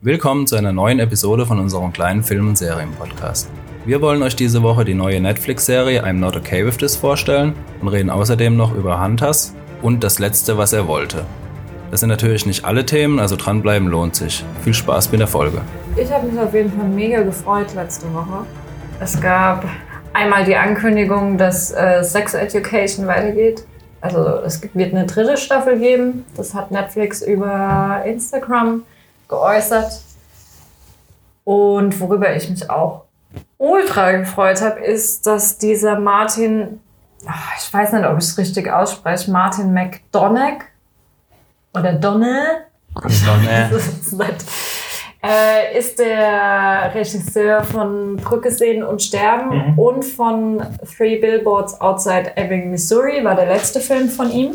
Willkommen zu einer neuen Episode von unserem kleinen Film- und Serien-Podcast. Wir wollen euch diese Woche die neue Netflix-Serie I'm Not Okay With This vorstellen und reden außerdem noch über Hunters und das Letzte, was er wollte. Das sind natürlich nicht alle Themen, also dranbleiben lohnt sich. Viel Spaß mit der Folge. Ich habe mich auf jeden Fall mega gefreut letzte Woche. Es gab einmal die Ankündigung, dass äh, Sex Education weitergeht. Also es wird eine dritte Staffel geben. Das hat Netflix über Instagram geäußert. Und worüber ich mich auch ultra gefreut habe, ist, dass dieser Martin, ach, ich weiß nicht, ob ich es richtig ausspreche, Martin McDonagh oder Donnell. Äh, ist der Regisseur von Brücke sehen und sterben und von Three Billboards Outside Ebbing, Missouri, war der letzte Film von ihm.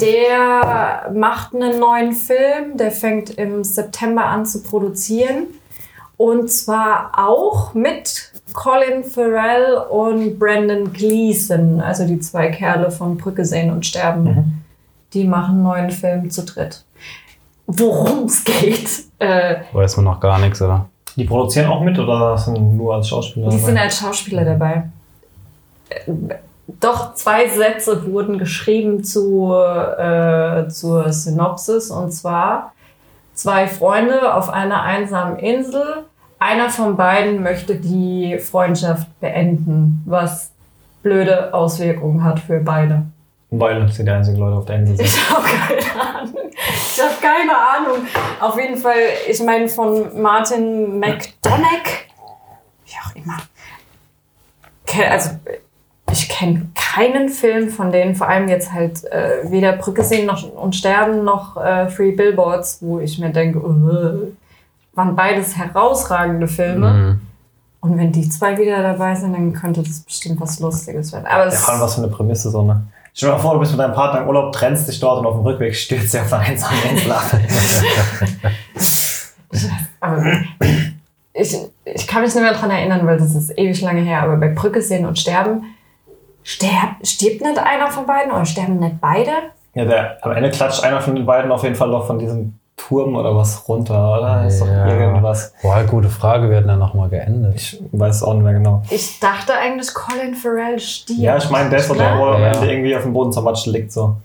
Der macht einen neuen Film, der fängt im September an zu produzieren. Und zwar auch mit Colin Farrell und Brandon Gleeson, also die zwei Kerle von Brücke sehen und sterben. Die machen einen neuen Film zu dritt. Worum es geht, äh, Weiß man noch gar nichts, oder? Die produzieren auch mit oder sind nur als Schauspieler? die dabei? sind als Schauspieler dabei. Doch zwei Sätze wurden geschrieben zu, äh, zur Synopsis und zwar zwei Freunde auf einer einsamen Insel. Einer von beiden möchte die Freundschaft beenden, was blöde Auswirkungen hat für beide. Weil sie die einzigen Leute auf der Insel sind. Ich habe keine Ahnung. Ich habe keine Ahnung. Auf jeden Fall, ich meine von Martin McDonagh, wie auch immer. Also ich kenne keinen Film von denen, vor allem jetzt halt äh, weder Brücke sehen noch und sterben noch äh, Free Billboards, wo ich mir denke, uh, waren beides herausragende Filme. Mhm. Und wenn die zwei wieder dabei sind, dann könnte das bestimmt was Lustiges werden. Aber Ja, vor allem was für eine Prämisse so, ne? Stell dir mal vor, du bist mit deinem Partner im Urlaub, trennst dich dort und auf dem Rückweg stürzt sie auf eine einsame Insel ab. Aber ich, ich kann mich nicht mehr daran erinnern, weil das ist ewig lange her. Aber bei Brücke sehen und sterben, sterb, stirbt nicht einer von beiden oder sterben nicht beide? ja, der, am Ende klatscht einer von den beiden auf jeden Fall noch von diesem Turm oder was runter, oder? Ist doch Ja. irgendwas. Boah, gute Frage, wir hatten ja nochmal geendet. Ich weiß es auch nicht mehr genau. Ich dachte eigentlich, Colin Farrell stirbt. Ja, ich meine, der ist der, wo am. Ende irgendwie auf dem Boden zermatscht liegt, so.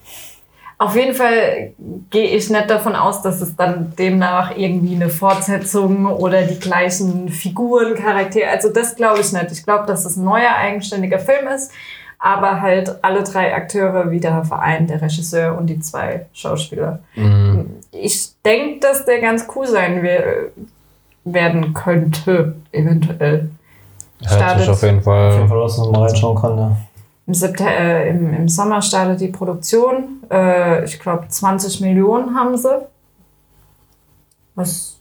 Auf jeden Fall gehe ich nicht davon aus, dass es dann demnach irgendwie eine Fortsetzung oder die gleichen Figuren, Charaktere, also das glaube ich nicht. Ich glaube, dass es ein neuer, eigenständiger Film ist, aber halt alle drei Akteure wieder vereint, der Regisseur und die zwei Schauspieler. Mhm. Ich denke, dass der ganz cool sein wer- werden könnte, eventuell. Hört Startet- auf jeden Auf jeden Fall. Fall, dass man mal reinschauen kann, ja. Im, September, äh, im, Im Sommer startet die Produktion. Äh, ich glaube, 20 Millionen haben sie. Was,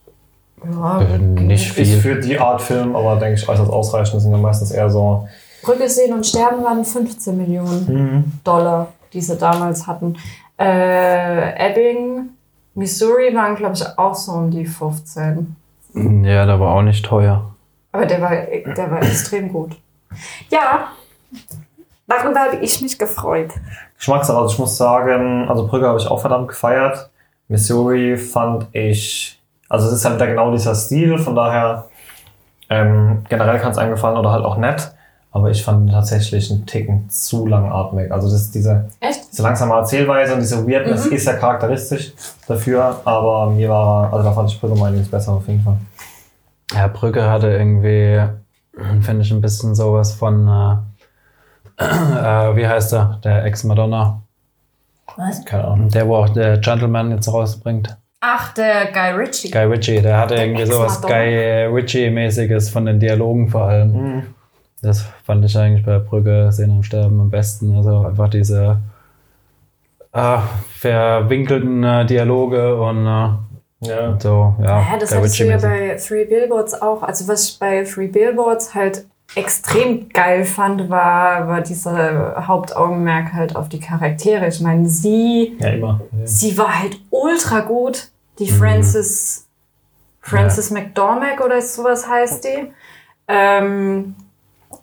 ja, Äh, nicht Ist viel. für die Art Film, aber denke ich äußerst ausreichend. Das sind ja meistens eher so. Brücke sehen und sterben waren 15 Millionen Mhm. Dollar, die sie damals hatten. Äh, Ebbing, Missouri waren, glaube ich, auch so um die 15. Ja, der war auch nicht teuer. Aber der war, der war extrem gut. Ja, darüber habe ich mich gefreut. Geschmackssache. Also ich muss sagen, also Brügge habe ich auch verdammt gefeiert. Missouri fand ich, also es ist halt wieder genau dieser Stil, von daher ähm, generell kann es einem gefallen oder halt auch nett. Aber ich fand ihn tatsächlich einen Ticken zu langatmig. Also das ist diese, Echt? diese langsame Erzählweise und diese Weirdness Mhm. ist ja charakteristisch dafür. Aber mir war, also da fand ich Brügge mal einiges besser auf jeden Fall. Ja, Brücke hatte irgendwie, finde ich, ein bisschen sowas von, äh, äh, wie heißt er? Der Ex-Madonna. Was? Keine Ahnung. Der, wo auch der Gentleman jetzt rausbringt. Ach, der Guy Ritchie. Guy Ritchie, der hatte Der irgendwie sowas. Guy Ritchie-mäßiges von den Dialogen vor allem. Mhm. Das fand ich eigentlich bei Brücke Sehen und Sterben am besten. Also einfach diese äh, verwinkelten äh, Dialoge und äh, Ja. so, ja. Ja, das hattest du ja bei Three Billboards auch. Also was ich bei Three Billboards halt extrem geil fand, war, war dieser Hauptaugenmerk halt auf die Charaktere. Ich meine, sie, Ja, immer. sie war halt ultra gut. Die Mhm. Frances, Frances McDormack oder sowas heißt die. Ähm,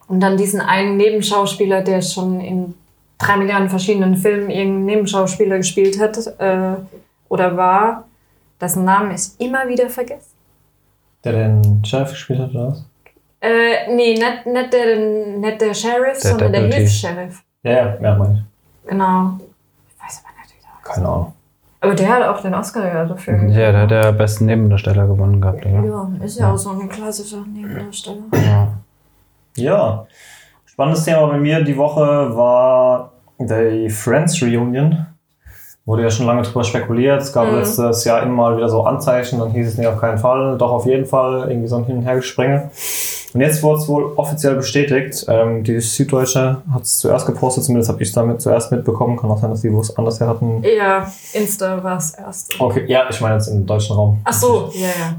und dann diesen einen Nebenschauspieler, der schon in drei Milliarden verschiedenen Filmen irgendeinen Nebenschauspieler gespielt hat äh, oder war. dessen Namen ich immer wieder vergesse. Der den Sheriff gespielt hat, oder was? Äh, nee, nicht, nicht, der, nicht der Sheriff, Der sondern der Deputy. Hilfs-Sheriff. Ja, ja, ja, mein ich. Genau. Ich weiß aber nicht, wie der heißt. Keine Ahnung. Aber der hat auch den Oscar ja dafür. Ja, der hat der besten Nebendarsteller gewonnen gehabt, oder? Ja, ist ja, auch so ein klassischer Nebendarsteller. Ja. Ja. Spannendes Thema bei mir die Woche war die Friends Reunion. Wurde ja schon lange drüber spekuliert. Es gab Mhm. letztes Jahr immer mal wieder so Anzeichen, dann hieß es nicht auf keinen Fall, doch auf jeden Fall, irgendwie so ein Hin- und Hergespringe. Und jetzt wurde es wohl offiziell bestätigt. Ähm, die Süddeutsche hat es zuerst gepostet, zumindest habe ich es damit zuerst mitbekommen. Kann auch sein, dass die wo es anders her hatten. Ja, Insta war es erst. Okay, ja, ich meine jetzt im deutschen Raum. Ach so, ja, ja.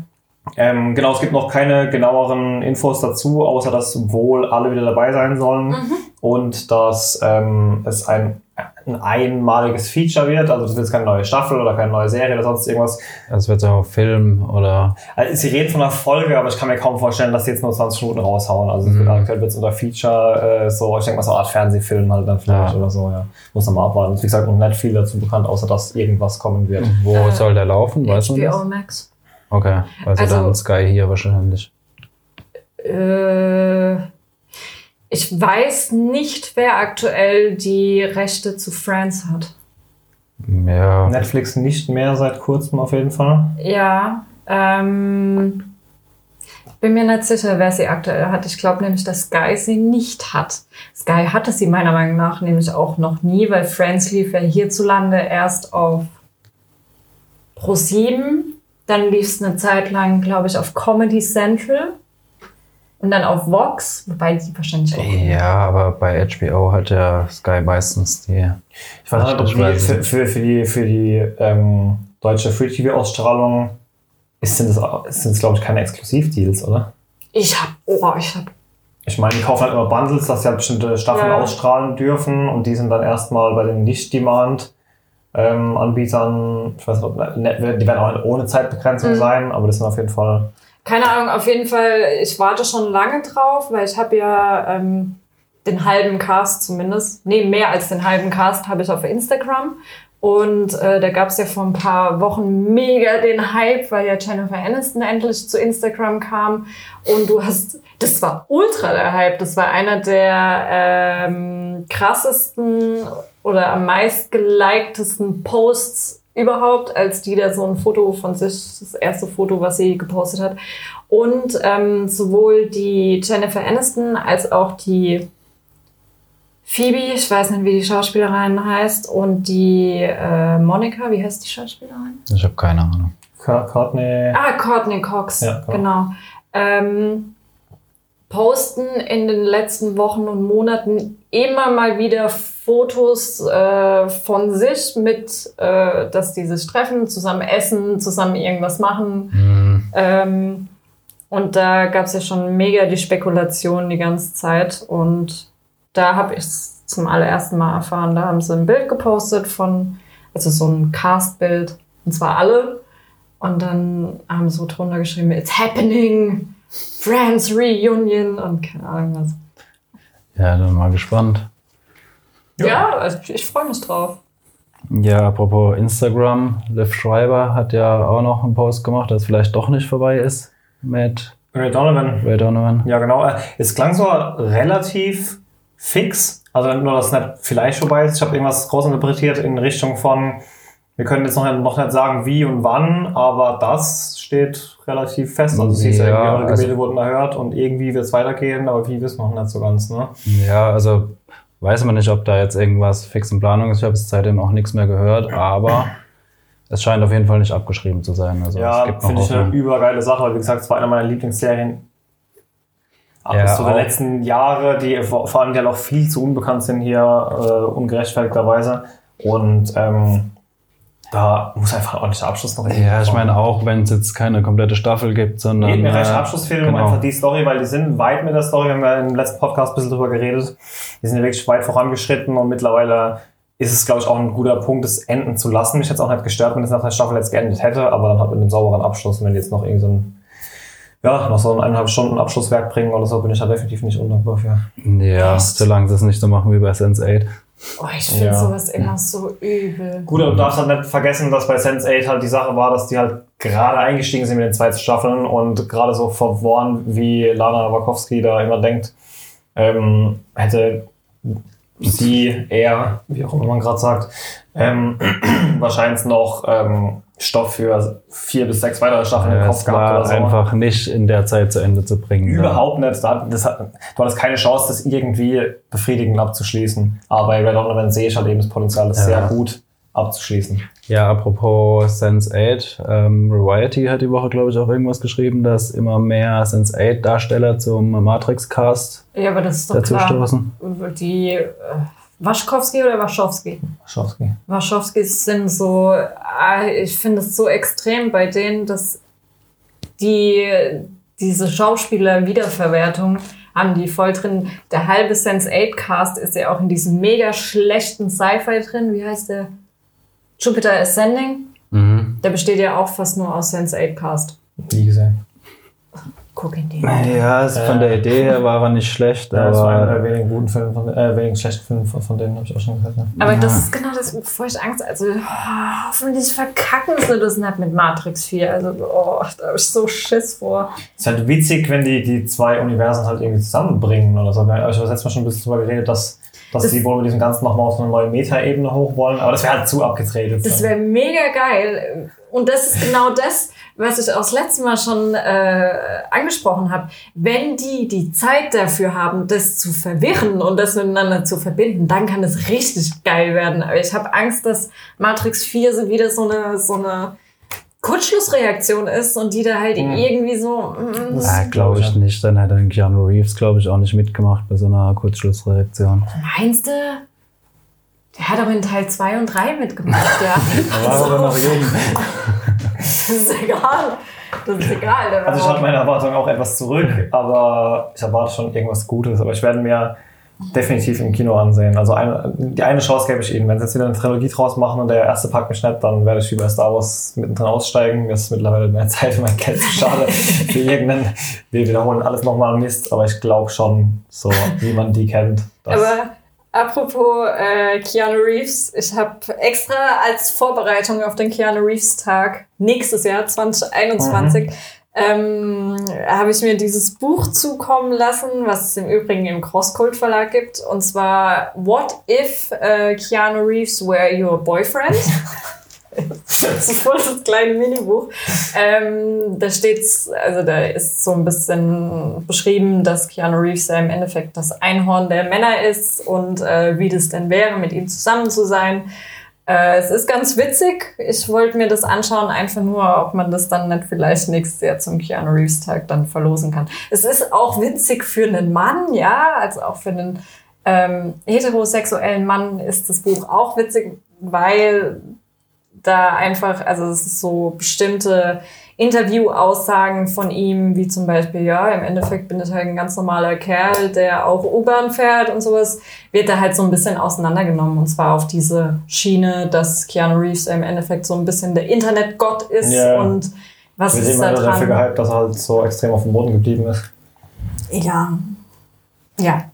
Ähm, genau, es gibt noch keine genaueren Infos dazu, außer dass wohl alle wieder dabei sein sollen Mhm. und dass ähm, es ein, ein einmaliges Feature wird. Also das wird jetzt keine neue Staffel oder keine neue Serie oder sonst irgendwas. Das wird so Film oder. Also, sie reden von einer Folge, aber ich kann mir kaum vorstellen, dass sie jetzt nur 20 Minuten raushauen. Also es wird Mhm. aktuell wird unter Feature äh, so, ich denke mal so eine Art Fernsehfilm halt dann vielleicht Ja. oder so. Ja. Muss man mal abwarten. Wie gesagt, noch nicht viel dazu bekannt, außer dass irgendwas kommen wird. Wo Äh, soll der laufen? Weißt du HBO das? Max. Okay, also, Also- dann Sky hier wahrscheinlich. Äh, ich weiß nicht, wer aktuell die Rechte zu Friends hat. Ja. Netflix nicht mehr seit kurzem auf jeden Fall. Ja, ähm, bin mir nicht sicher, wer sie aktuell hat. Ich glaube nämlich, dass Sky sie nicht hat. Sky hatte sie meiner Meinung nach nämlich auch noch nie, weil Friends lief ja hierzulande erst auf Pro7. Dann lief es eine Zeit lang, glaube ich, auf Comedy Central. Und dann auf Vox, wobei die wahrscheinlich auch. Ja, aber bei HBO hat ja Sky meistens die. Ich weiß nicht, ob die, für, für, für die, für die ähm, deutsche Free-TV-Ausstrahlung ist, sind das, sind das glaube ich, keine Exklusivdeals, oder? Ich hab, oh, ich hab Ich meine, die kaufen halt immer Bundles, dass sie halt bestimmte Staffeln Ja. ausstrahlen dürfen und die sind dann erstmal bei den Nicht-Demand-Anbietern, ich weiß nicht, ob, ne, die werden auch ohne Zeitbegrenzung Mhm. sein, aber das sind auf jeden Fall. Keine Ahnung, auf jeden Fall, ich warte schon lange drauf, weil ich habe ja ähm, den halben Cast zumindest, nee, mehr als den halben Cast habe ich auf Instagram. Und äh, da gab es ja vor ein paar Wochen mega den Hype, weil ja Jennifer Aniston endlich zu Instagram kam. Und du hast, das war ultra der Hype. Das war einer der ähm, krassesten oder am meist geliktesten Posts überhaupt, als die da so ein Foto von sich, das erste Foto, was sie gepostet hat. Und ähm, sowohl die Jennifer Aniston als auch die Phoebe, ich weiß nicht, wie die Schauspielerin heißt, und die äh, Monika, wie heißt die Schauspielerin? Ich habe keine Ahnung. Cour- Courtney. Ah, Courtney Cox, Ja, genau. genau. Ähm, posten in den letzten Wochen und Monaten immer mal wieder Fotos äh, von sich mit, äh, dass die sich treffen, zusammen essen, zusammen irgendwas machen. Hm. Ähm, und da gab es ja schon mega die Spekulation die ganze Zeit. Und da habe ich es zum allerersten Mal erfahren. Da haben sie ein Bild gepostet von, also so ein Cast-Bild, und zwar alle. Und dann haben sie so drunter geschrieben, It's happening, Friends Reunion und keine Ahnung was. Ja, dann mal gespannt. Ja, also ich freue mich drauf. Ja, apropos Instagram, Liv Schreiber hat ja auch noch einen Post gemacht, dass vielleicht doch nicht vorbei ist mit Ray Donovan. Ray Donovan. Ja, genau. Äh, Es klang so relativ fix. Also nur, dass es nicht vielleicht vorbei ist. Ich habe irgendwas groß interpretiert in Richtung von, wir können jetzt noch, noch nicht sagen, wie und wann, aber das steht relativ fest. Also es hieß ja, irgendwie, eure also- Gebete wurden erhört und irgendwie wird es weitergehen, aber wie wissen wir noch nicht so ganz. Ne? Ja, also weiß man nicht, ob da jetzt irgendwas fix in Planung ist. Ich habe es seitdem auch nichts mehr gehört, aber es scheint auf jeden Fall nicht abgeschrieben zu sein. Also Ja, finde ich eine übergeile Sache, wie gesagt, es war eine meiner Lieblingsserien. Ab Ja, bis zu letzten Jahre, die vor vor allem ja noch viel zu unbekannt sind hier, äh, ungerechtfertigterweise. Und ähm, da muss einfach ein ordentlicher Abschluss noch Ja, ich meine auch, wenn es jetzt keine komplette Staffel gibt, sondern Nee, mir reicht äh, Abschlussfilm genau. einfach die Story, weil die sind weit mit der Story, wir haben ja im letzten Podcast ein bisschen drüber geredet. Die sind ja wirklich weit vorangeschritten und mittlerweile ist es, glaube ich, auch ein guter Punkt, es enden zu lassen. Mich jetzt auch nicht gestört, wenn es nach der Staffel jetzt geendet hätte, aber dann halt mit einem sauberen Abschluss, Und wenn die jetzt noch irgendwie so ein, ja, noch so ein eineinhalb Stunden Abschlusswerk bringen oder so, bin ich da definitiv nicht undankbar für. Ja, solange sie es nicht so machen wie bei Sense8. Oh, ich finde Ja. sowas immer so übel. Gut, aber du darfst halt nicht vergessen, dass bei Sense8 halt die Sache war, dass die halt gerade eingestiegen sind mit den zwei Staffeln und gerade so verworren, wie Lana Wachowski da immer denkt, ähm, hätte sie, er, wie auch immer man gerade sagt, ähm, wahrscheinlich noch ähm, Stoff für vier bis sechs weitere Staffeln im Kopf Es gehabt war oder so. einfach nicht in der Zeit zu Ende zu bringen. Überhaupt nicht. Da- Das hat, du hattest keine Chance, das irgendwie befriedigend abzuschließen. Aber bei Red Donovan sehe ich halt eben das Potenzial, das Ja. sehr gut abzuschließen. Ja, apropos Sense8, ähm, Variety hat die Woche, glaube ich, auch irgendwas geschrieben, dass immer mehr Sense8-Darsteller zum Matrix-Cast Ja, aber das ist doch dazu klar. stoßen. Die äh, Waschkowski oder Waschowski? Schowski. Waschowskis sind so, ah, ich finde es so extrem bei denen, dass die diese Schauspieler-Wiederverwertung haben die voll drin. Der halbe Sense8-Cast ist ja auch in diesem mega schlechten Sci-Fi drin. Wie heißt der? Jupiter Ascending. Mhm. Der besteht ja auch fast nur aus Sense8-Cast. Nie gesehen. Guck in die. Ja, es- von der Idee her war er nicht schlecht, Ja, das war einer der aber wenigen guten Filme, von, äh, wenigen schlechten Filme von, von denen habe ich auch schon gehört. Ne? Aber das ist genau das, wovor ich Angst Also, oh, hoffentlich verkacken sie das nicht mit Matrix 4. Also, oh, da habe ich so Schiss vor. Es ist halt witzig, wenn die die zwei Universen halt irgendwie zusammenbringen oder so. Wir haben euch das letzte Mal schon ein bisschen drüber geredet, dass, dass Das- die wohl mit diesem Ganzen nochmal auf eine neue Meta-Ebene hoch wollen. Aber das wäre halt zu abgedreht. jetzt Das dann. wäre mega geil. Und das ist genau das, was ich auch das letzte Mal schon äh, angesprochen habe. Wenn die die Zeit dafür haben, das zu verwirren und das miteinander zu verbinden, dann kann es richtig geil werden. Aber ich habe Angst, dass Matrix 4 so wieder so eine, so eine Kurzschlussreaktion ist und die da halt Mhm. irgendwie so... mm, ja, glaube ich nicht. Dann hätte Keanu Reeves, glaube ich, auch nicht mitgemacht bei so einer Kurzschlussreaktion. Meinst du? Der hat aber in Teil 2 und 3 mitgemacht, ja. Da war aber noch jung. Das ist egal. Das ist egal. Also ich hatte meine Erwartungen auch etwas zurück, aber ich erwarte schon irgendwas Gutes. Aber ich werde mir definitiv im Kino ansehen. Also eine, die eine Chance gebe ich Ihnen. Wenn Sie jetzt wieder eine Trilogie draus machen und der erste packt mich nicht, dann werde ich wie bei Star Wars mittendrin aussteigen. Mir ist mittlerweile mehr Zeit und mein Geld zu schade für irgendeinen. Wir wiederholen alles nochmal Mist, aber ich glaube schon, so wie man die kennt. Aber apropos äh, Keanu Reeves, ich habe extra als Vorbereitung auf den Keanu Reeves Tag nächstes Jahr 2021 ähm, habe ich mir dieses Buch zukommen lassen, was es im Übrigen im Crosscult Verlag gibt, und zwar What If äh, Keanu Reeves Were Your Boyfriend? Das ist voll das kleine Minibuch. Ähm, da steht's, also da ist so ein bisschen beschrieben, dass Keanu Reeves ja im Endeffekt das Einhorn der Männer ist und äh, wie das denn wäre, mit ihm zusammen zu sein. Äh, es ist ganz witzig. Ich wollte mir das anschauen, einfach nur, ob man das dann nicht vielleicht nächstes Jahr zum Keanu Reeves Tag dann verlosen kann. Es ist auch witzig für einen Mann, ja, also auch für einen ähm, heterosexuellen Mann ist das Buch auch witzig, weil da einfach, also es ist so bestimmte Interview-Aussagen von ihm, wie zum Beispiel, ja, im Endeffekt bin ich halt ein ganz normaler Kerl, der auch U-Bahn fährt und sowas, wird da halt so ein bisschen auseinandergenommen. Und zwar auf diese Schiene, dass Keanu Reeves im Endeffekt so ein bisschen der Internetgott ist Ja. und was wir ist da immer dafür dran? gehypt, dass er halt so extrem auf dem Boden geblieben ist. Ja. Ja.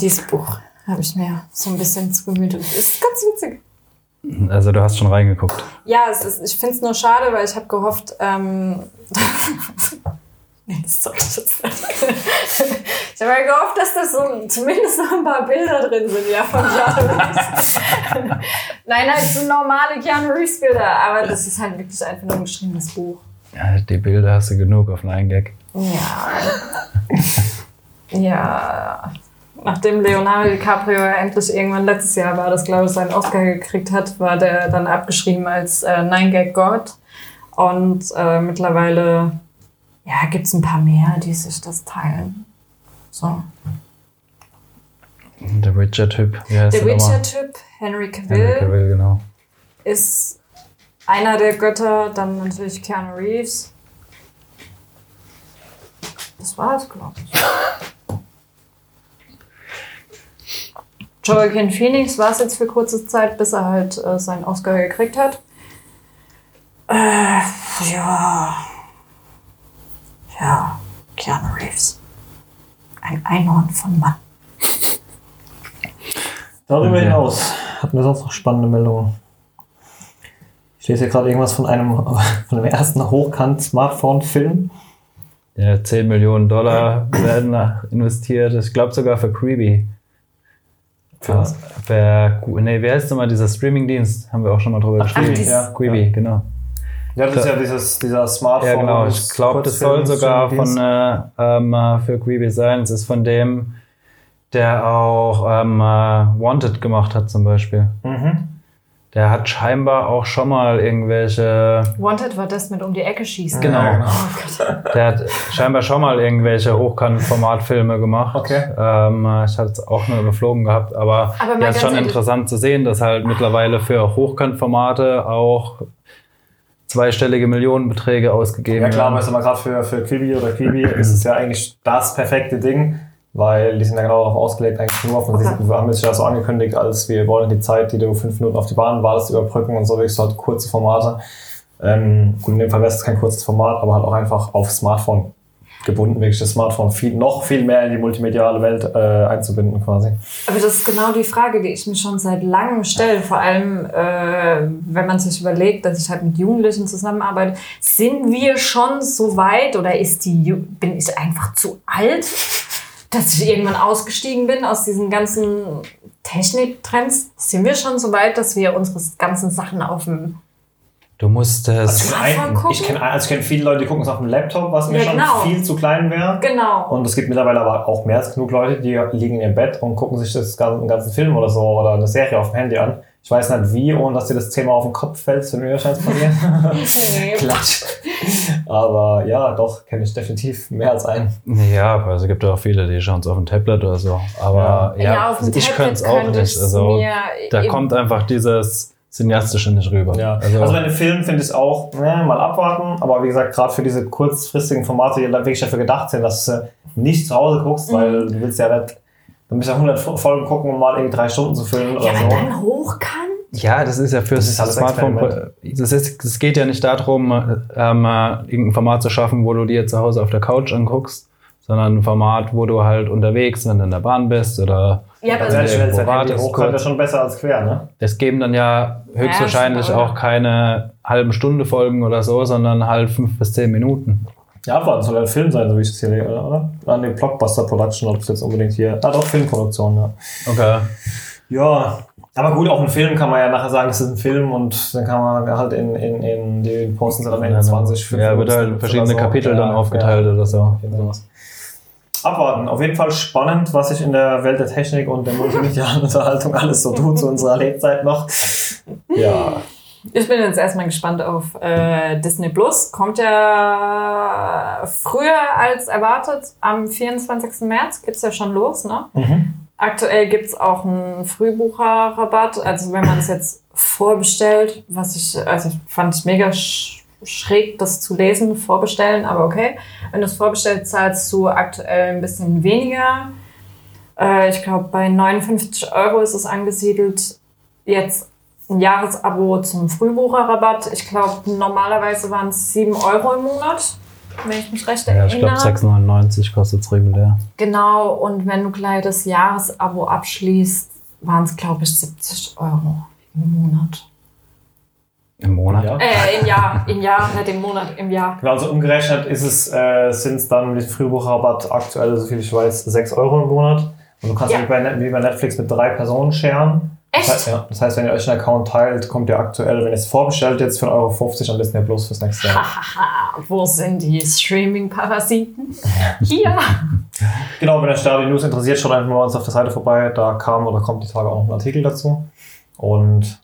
Dieses Buch habe ich mir so ein bisschen zu Gemüte. Ist ganz witzig. Also du hast schon reingeguckt. Ja, ist, ich finde es nur schade, weil ich habe gehofft, ähm, das soll ich jetzt nicht. Ich habe ja gehofft, dass da so zumindest noch ein paar Bilder drin sind, ja, von Keanu Reeves. Nein, halt so normale Keanu Reeves Bilder, aber das ist halt wirklich einfach nur ein geschriebenes Buch. Ja, die Bilder hast du genug auf einen Gag. Ja. ja. Nachdem Leonardo DiCaprio endlich irgendwann letztes Jahr war, das glaube ich seinen Oscar gekriegt hat, war der dann abgeschrieben als äh, Nine Gag God. Und äh, mittlerweile ja, gibt es ein paar mehr, die sich das teilen. So. Der Witcher-Typ. Der? Witcher-Typ, Henry Henry Cavill, Cavill, genau. ist einer der Götter, dann natürlich Keanu Reeves. Das war's, glaube ich. Joaquin Phoenix war es jetzt für kurze Zeit, bis er halt äh, seinen Oscar gekriegt hat. Äh, ja. Ja, Keanu Reeves. Ein Einhorn von Mann. Darüber Ja. hinaus hatten wir sonst noch spannende Meldungen. Ich lese hier gerade irgendwas von einem, von dem ersten Hochkant-Smartphone-Film. Ja, 10 Millionen Dollar werden investiert. Ich glaube sogar für Quibi. Wer, nee, wer heißt nochmal dieser Streamingdienst? Haben wir auch schon mal drüber gesprochen. Quibi, ja. Quibi, genau. Ja, das ist ja dieses, dieser Smartphone. Ja, genau. Ich glaube, das soll sogar von äh, ähm, äh, für Quibi sein. Es ist von dem, der auch ähm, äh, Wanted gemacht hat, zum Beispiel. Mhm. Der hat scheinbar auch schon mal irgendwelche. Wanted war das mit um die Ecke schießen. Genau. Ja, genau. Oh. Der hat scheinbar schon mal irgendwelche Hochkant-Formatfilme gemacht. Okay. Ähm, äh, ich hatte es auch nur überflogen gehabt, aber, Aber ja, ist schon interessant zu sehen, dass halt mittlerweile für Hochkant-Formate auch zweistellige Millionenbeträge ausgegeben Ja klar, werden. weißt du mal, gerade für, für Quibi oder Quibi ist es ja eigentlich das perfekte Ding, weil die sind ja genau darauf ausgelegt, eigentlich nur auf man Okay. sieht, wir haben es ja so angekündigt, als wir wollen die Zeit, die du fünf Minuten auf die Bahn wartest, überbrücken und so wirklich so halt kurze Formate. Ähm, gut, in dem Fall wäre es kein kurzes Format, aber halt auch einfach auf Smartphone gebunden, wirklich das Smartphone viel, noch viel mehr in die multimediale Welt äh, einzubinden quasi. Aber das ist genau die Frage, die ich mir schon seit langem stelle. Vor allem, äh, wenn man sich überlegt, dass ich halt mit Jugendlichen zusammenarbeite. Sind wir schon so weit oder ist die, Ju bin ich einfach zu alt, dass ich irgendwann ausgestiegen bin aus diesen ganzen Techniktrends? Sind wir schon so weit, dass wir unsere ganzen Sachen auf dem Du musst Also es. ich kenne gucken? ich kenn, also ich kenn viele Leute, die gucken es auf dem Laptop, was mir Ja, schon genau. viel zu klein wäre. Genau. Und es gibt mittlerweile aber auch mehr als genug Leute, die liegen in ihrem Bett und gucken sich das ganze, einen ganzen Film oder so oder eine Serie auf dem Handy an. Ich weiß nicht wie, ohne dass dir das Thema auf den Kopf fällt, wenn mir wahrscheinlich passieren. Nee. Klatsch. Aber ja, doch, kenne ich definitiv mehr als einen. Ja, aber es gibt ja auch viele, die schauen es auf dem Tablet oder so. Aber ja, Ja, auf dem also ich könnte es auch nicht. Also da kommt einfach dieses Cineastische nicht rüber. Ja. Also, Also, bei den Filmen finde ich es auch, ne, mal abwarten. Aber wie gesagt, gerade für diese kurzfristigen Formate, die dann wirklich dafür gedacht sind, dass du nicht zu Hause guckst, Mhm. weil du willst ja nicht, du musst ja 100 Folgen gucken, um mal irgendwie drei Stunden zu filmen oder Ja, aber so. dann hochkant? Ja, das ist ja fürs Das ist alles Smartphone. Das ist, es geht ja nicht darum, ähm, äh, irgendein Format zu schaffen, wo du dir zu Hause auf der Couch anguckst, sondern ein Format, wo du halt unterwegs, wenn du in der Bahn bist oder Ja, aber irgendwo dein Handy wartest, hochkant, kurz. ist schon besser als quer, ne? Das geben dann ja höchstwahrscheinlich aber- auch keine halben Stunde Folgen oder so, sondern halt fünf bis zehn Minuten. Ja, abwarten soll ja ein Film sein, so wie ich es hier lege, oder? oder? An dem Blockbuster Production, ob es jetzt unbedingt hier. Ah, doch, Filmproduktion, ja. Okay. Ja, aber gut, auch ein Film kann man ja nachher sagen, das ist ein Film und dann kann man halt in, in, in die posten am Ende 20, 5 Ja, wird halt verschiedene so. Kapitel Ja, dann aufgeteilt ja. oder so. Sowas. Abwarten. Auf jeden Fall spannend, was sich in der Welt der Technik und der multimedialen Unterhaltung alles so tut zu unserer Lebzeit noch. Ja, Ich bin jetzt erstmal gespannt auf äh, Disney Plus. Kommt ja früher als erwartet. Am 24. März geht's ja schon los, ne? Aktuell gibt's auch einen Frühbucherrabatt. Also wenn man es jetzt vorbestellt, was ich, also fand ich mega sch schräg, das zu lesen, vorbestellen, aber okay. Wenn du es vorbestellt, zahlst du aktuell ein bisschen weniger. Äh, ich glaube, bei 59 Euro ist es angesiedelt. Jetzt ein Jahresabo zum Frühbucherrabatt. Ich glaube, normalerweise waren es 7 Euro im Monat, wenn ich mich recht Ja, ich erinnere. glaube 6,99 kostet es regulär. Genau, und wenn du gleich das Jahresabo abschließt, waren es, glaube ich, 70 Euro im Monat. Im Monat? ja. Äh, im Jahr, im Jahr, nicht im Monat, im Jahr. Genau, also umgerechnet ist es, äh, sind es dann mit Frühbucherrabatt aktuell, soviel ich weiß, 6 Euro im Monat. Und du kannst Ja. wie, bei, wie bei Netflix mit drei Personen sharen. Das Echt? heißt, ja, das heißt, wenn ihr euch einen Account teilt, kommt ihr aktuell, wenn ihr es vorbestellt, jetzt für 1,50 Euro an Disney Plus fürs nächste Jahr. Hahaha, wo sind die Streaming-Parasiten? Hier. Genau, wenn euch da die News interessiert, schaut einfach mal bei uns auf der Seite vorbei. Da kam oder kommt die Tage auch noch ein Artikel dazu. Und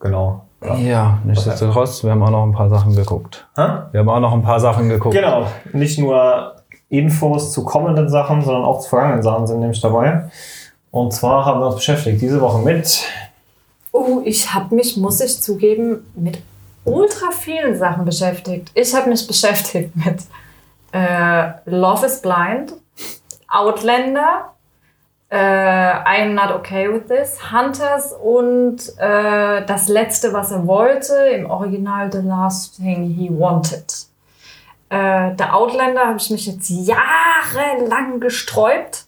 genau. Ja. Ja, nichtsdestotrotz, wir haben auch noch ein paar Sachen geguckt. Hä? Wir haben auch noch ein paar Sachen geguckt. Genau. Nicht nur Infos zu kommenden Sachen, sondern auch zu vergangenen Sachen sind nämlich dabei. Und zwar haben wir uns beschäftigt diese Woche mit Oh, ich habe mich, muss ich zugeben, mit ultra vielen Sachen beschäftigt. Ich habe mich beschäftigt mit äh, Love is Blind, Outlander, äh, I'm Not Okay With This, Hunters und äh, das letzte, was er wollte, im Original The Last Thing He Wanted. Äh, der Outlander habe ich mich jetzt jahrelang gesträubt.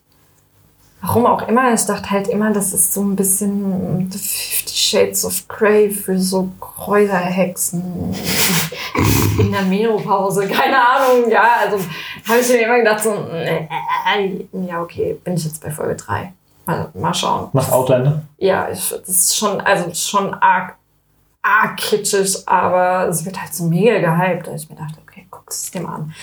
Warum auch immer, ich dachte halt immer, das ist so ein bisschen The Fifty Shades of Grey für so Kräuterhexen in der Menopause, keine Ahnung, ja, also habe ich mir immer gedacht, so, äh, ja, okay, bin ich jetzt bei Folge 3. Mal, mal schauen. Macht Outlander? Ja, ich, das ist schon, also schon arg, arg kitschig, aber es wird halt so mega gehypt, dass ich mir dachte, okay, guck es dir mal an.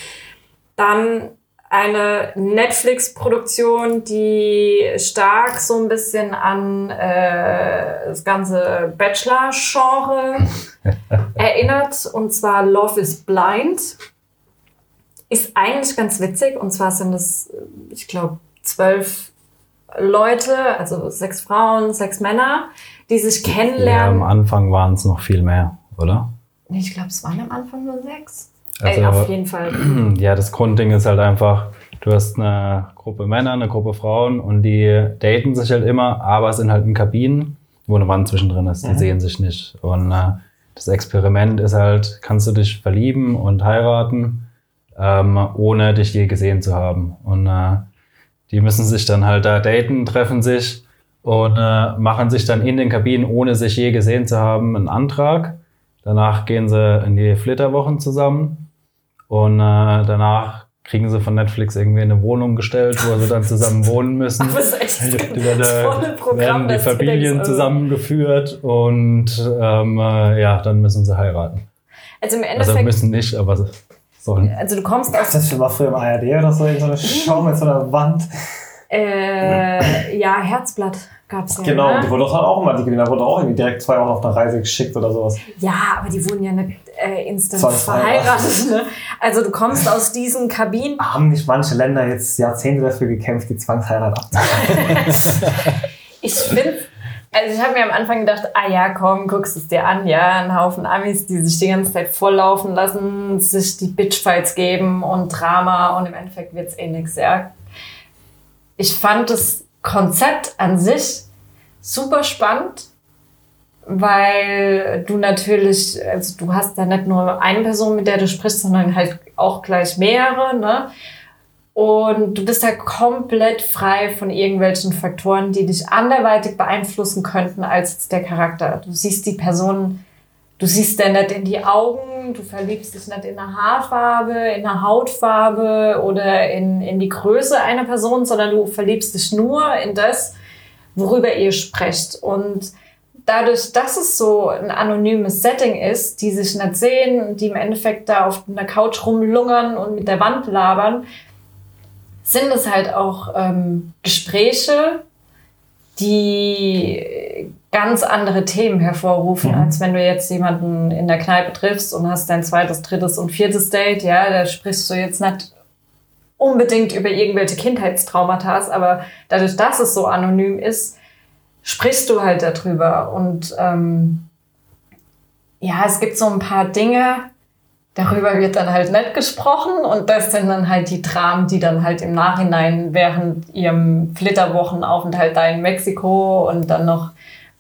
Dann eine Netflix-Produktion, die stark so ein bisschen an äh, das ganze Bachelor-Genre erinnert, und zwar Love is Blind. Ist eigentlich ganz witzig, und zwar sind es, ich glaube, zwölf Leute, also sechs Frauen, sechs Männer, die sich Ja, kennenlernen. am Anfang waren es noch viel mehr, oder? Ich glaube, es waren am Anfang nur sechs. Also- Ey, auf jeden Fall. Ja, das Grundding ist halt einfach, du hast eine Gruppe Männer, eine Gruppe Frauen und die daten sich halt immer, aber sind halt in Kabinen, wo eine Wand zwischendrin ist. Die Mhm. sehen sich nicht. Und äh, das Experiment ist halt, kannst du dich verlieben und heiraten, ähm, ohne dich je gesehen zu haben. Und äh, die müssen sich dann halt da daten, treffen sich und äh, machen sich dann in den Kabinen, ohne sich je gesehen zu haben, einen Antrag. Danach gehen sie in die Flitterwochen zusammen und äh, danach kriegen sie von Netflix irgendwie eine Wohnung gestellt, wo sie dann zusammen wohnen müssen. Das ist echt Die werden, das volle Programm. werden die Familien denkst, also- zusammengeführt und ähm, äh, ja, dann müssen sie heiraten. Also im Also Endeffekt, müssen nicht, aber sollen. also du kommst aus Das war früher im ARD oder so, in so eine Show mit so einer Wand. Äh, ja, Herzblatt gab es ja. Genau, und die Ne? wurde doch dann auch immer, die Gewinner wurde auch irgendwie direkt zwei Wochen auf eine Reise geschickt oder sowas. Ja, aber die wurden ja nicht äh, instant verheiratet. Ne? Also du kommst aus diesen Kabinen. Haben nicht manche Länder jetzt Jahrzehnte dafür gekämpft, die Zwangsheirat abzuhalten? Ich finde, also ich habe mir am Anfang gedacht, ah ja, komm, guckst es dir an, ja, ein Haufen Amis, die sich die ganze Zeit volllaufen lassen, sich die Bitchfights geben und Drama und im Endeffekt wird's eh nix, ja. Ich fand das Konzept an sich super spannend, weil du natürlich, also du hast da nicht nur eine Person, mit der du sprichst, sondern halt auch gleich mehrere, ne? Und du bist da komplett frei von irgendwelchen Faktoren, die dich anderweitig beeinflussen könnten als der Charakter. Du siehst die Person, du siehst der nicht in die Augen, du verliebst dich nicht in eine Haarfarbe, in eine Hautfarbe oder in, in die Größe einer Person, sondern du verliebst dich nur in das, worüber ihr sprecht. Und dadurch, dass es so ein anonymes Setting ist, die sich nicht sehen, die im Endeffekt da auf einer Couch rumlungern und mit der Wand labern, sind es halt auch ähm, Gespräche, die ganz andere Themen hervorrufen, Mhm. als wenn du jetzt jemanden in der Kneipe triffst und hast dein zweites, drittes und viertes Date. Ja, da sprichst du jetzt nicht unbedingt über irgendwelche Kindheitstraumata, aber dadurch, dass es so anonym ist, sprichst du halt darüber. Und ähm, ja, es gibt so ein paar Dinge, darüber wird dann halt nicht gesprochen und das sind dann halt die Dramen, die dann halt im Nachhinein während ihrem Flitterwochenaufenthalt da in Mexiko und dann noch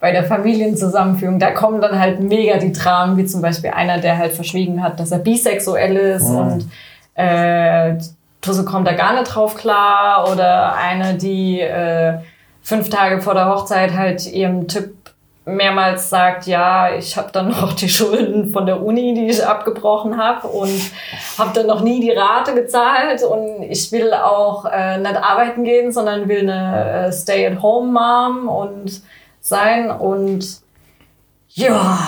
bei der Familienzusammenführung, da kommen dann halt mega die Dramen, wie zum Beispiel einer, der halt verschwiegen hat, dass er bisexuell ist Mhm. und äh, Tusse kommt da gar nicht drauf klar oder eine, die äh, fünf Tage vor der Hochzeit halt ihrem Typ mehrmals sagt, ja, ich habe dann noch die Schulden von der Uni, die ich abgebrochen habe und habe dann noch nie die Rate gezahlt und ich will auch äh, nicht arbeiten gehen, sondern will eine äh, Stay-at-home-Mom und sein und ja,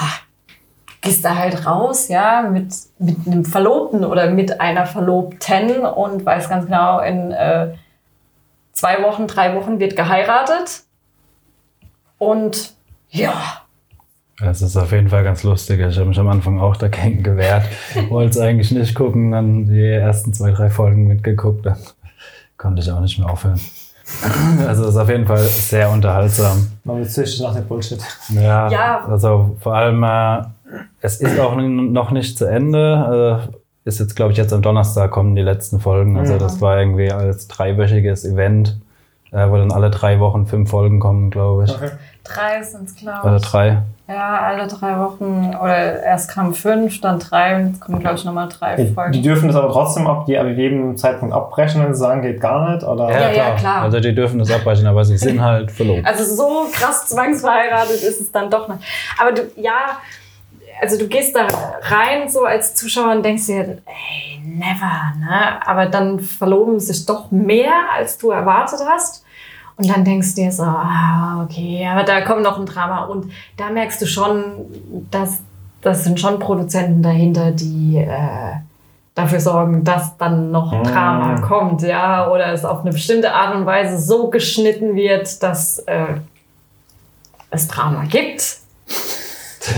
gehst da halt raus, ja, mit, mit einem Verlobten oder mit einer Verlobten und weiß ganz genau, in äh, zwei Wochen, drei Wochen wird geheiratet und ja, Es ist auf jeden Fall ganz lustig. Ich habe mich am Anfang auch dagegen gewehrt. Wollte es eigentlich nicht gucken, dann die ersten zwei, drei Folgen mitgeguckt, dann konnte ich auch nicht mehr aufhören. Also es ist auf jeden Fall sehr unterhaltsam. Man wird süchtig nach dem Bullshit. Ja, Ja. also vor allem, äh, es ist auch noch nicht zu Ende. Äh, ist jetzt, glaube ich, jetzt am Donnerstag kommen die letzten Folgen. Also Mhm. das war irgendwie als dreiwöchiges Event, äh, wo dann alle drei Wochen fünf Folgen kommen, glaube ich. Okay. Drei sind es, glaube ich. Oder drei. Ja, alle drei Wochen. Oder erst kamen fünf, dann drei und jetzt kommen, glaube ich, nochmal drei Die, Folgen. die dürfen das aber trotzdem ab je- ab jedem Zeitpunkt abbrechen, wenn sie sagen, geht gar nicht. Oder? Ja, ja, klar. Also die dürfen das abbrechen, aber sie sind halt verlobt. Also so krass zwangsverheiratet ist es dann doch nicht. Aber du, ja, also du gehst da rein so als Zuschauer und denkst dir, ey, never, ne? Aber dann verloben sich doch mehr, als du erwartet hast. Und dann denkst du dir so, ah, okay, aber da kommt noch ein Drama. Und da merkst du schon, dass das sind schon Produzenten dahinter, die äh, dafür sorgen, dass dann noch Mm. Drama kommt, ja, oder es auf eine bestimmte Art und Weise so geschnitten wird, dass äh, es Drama gibt.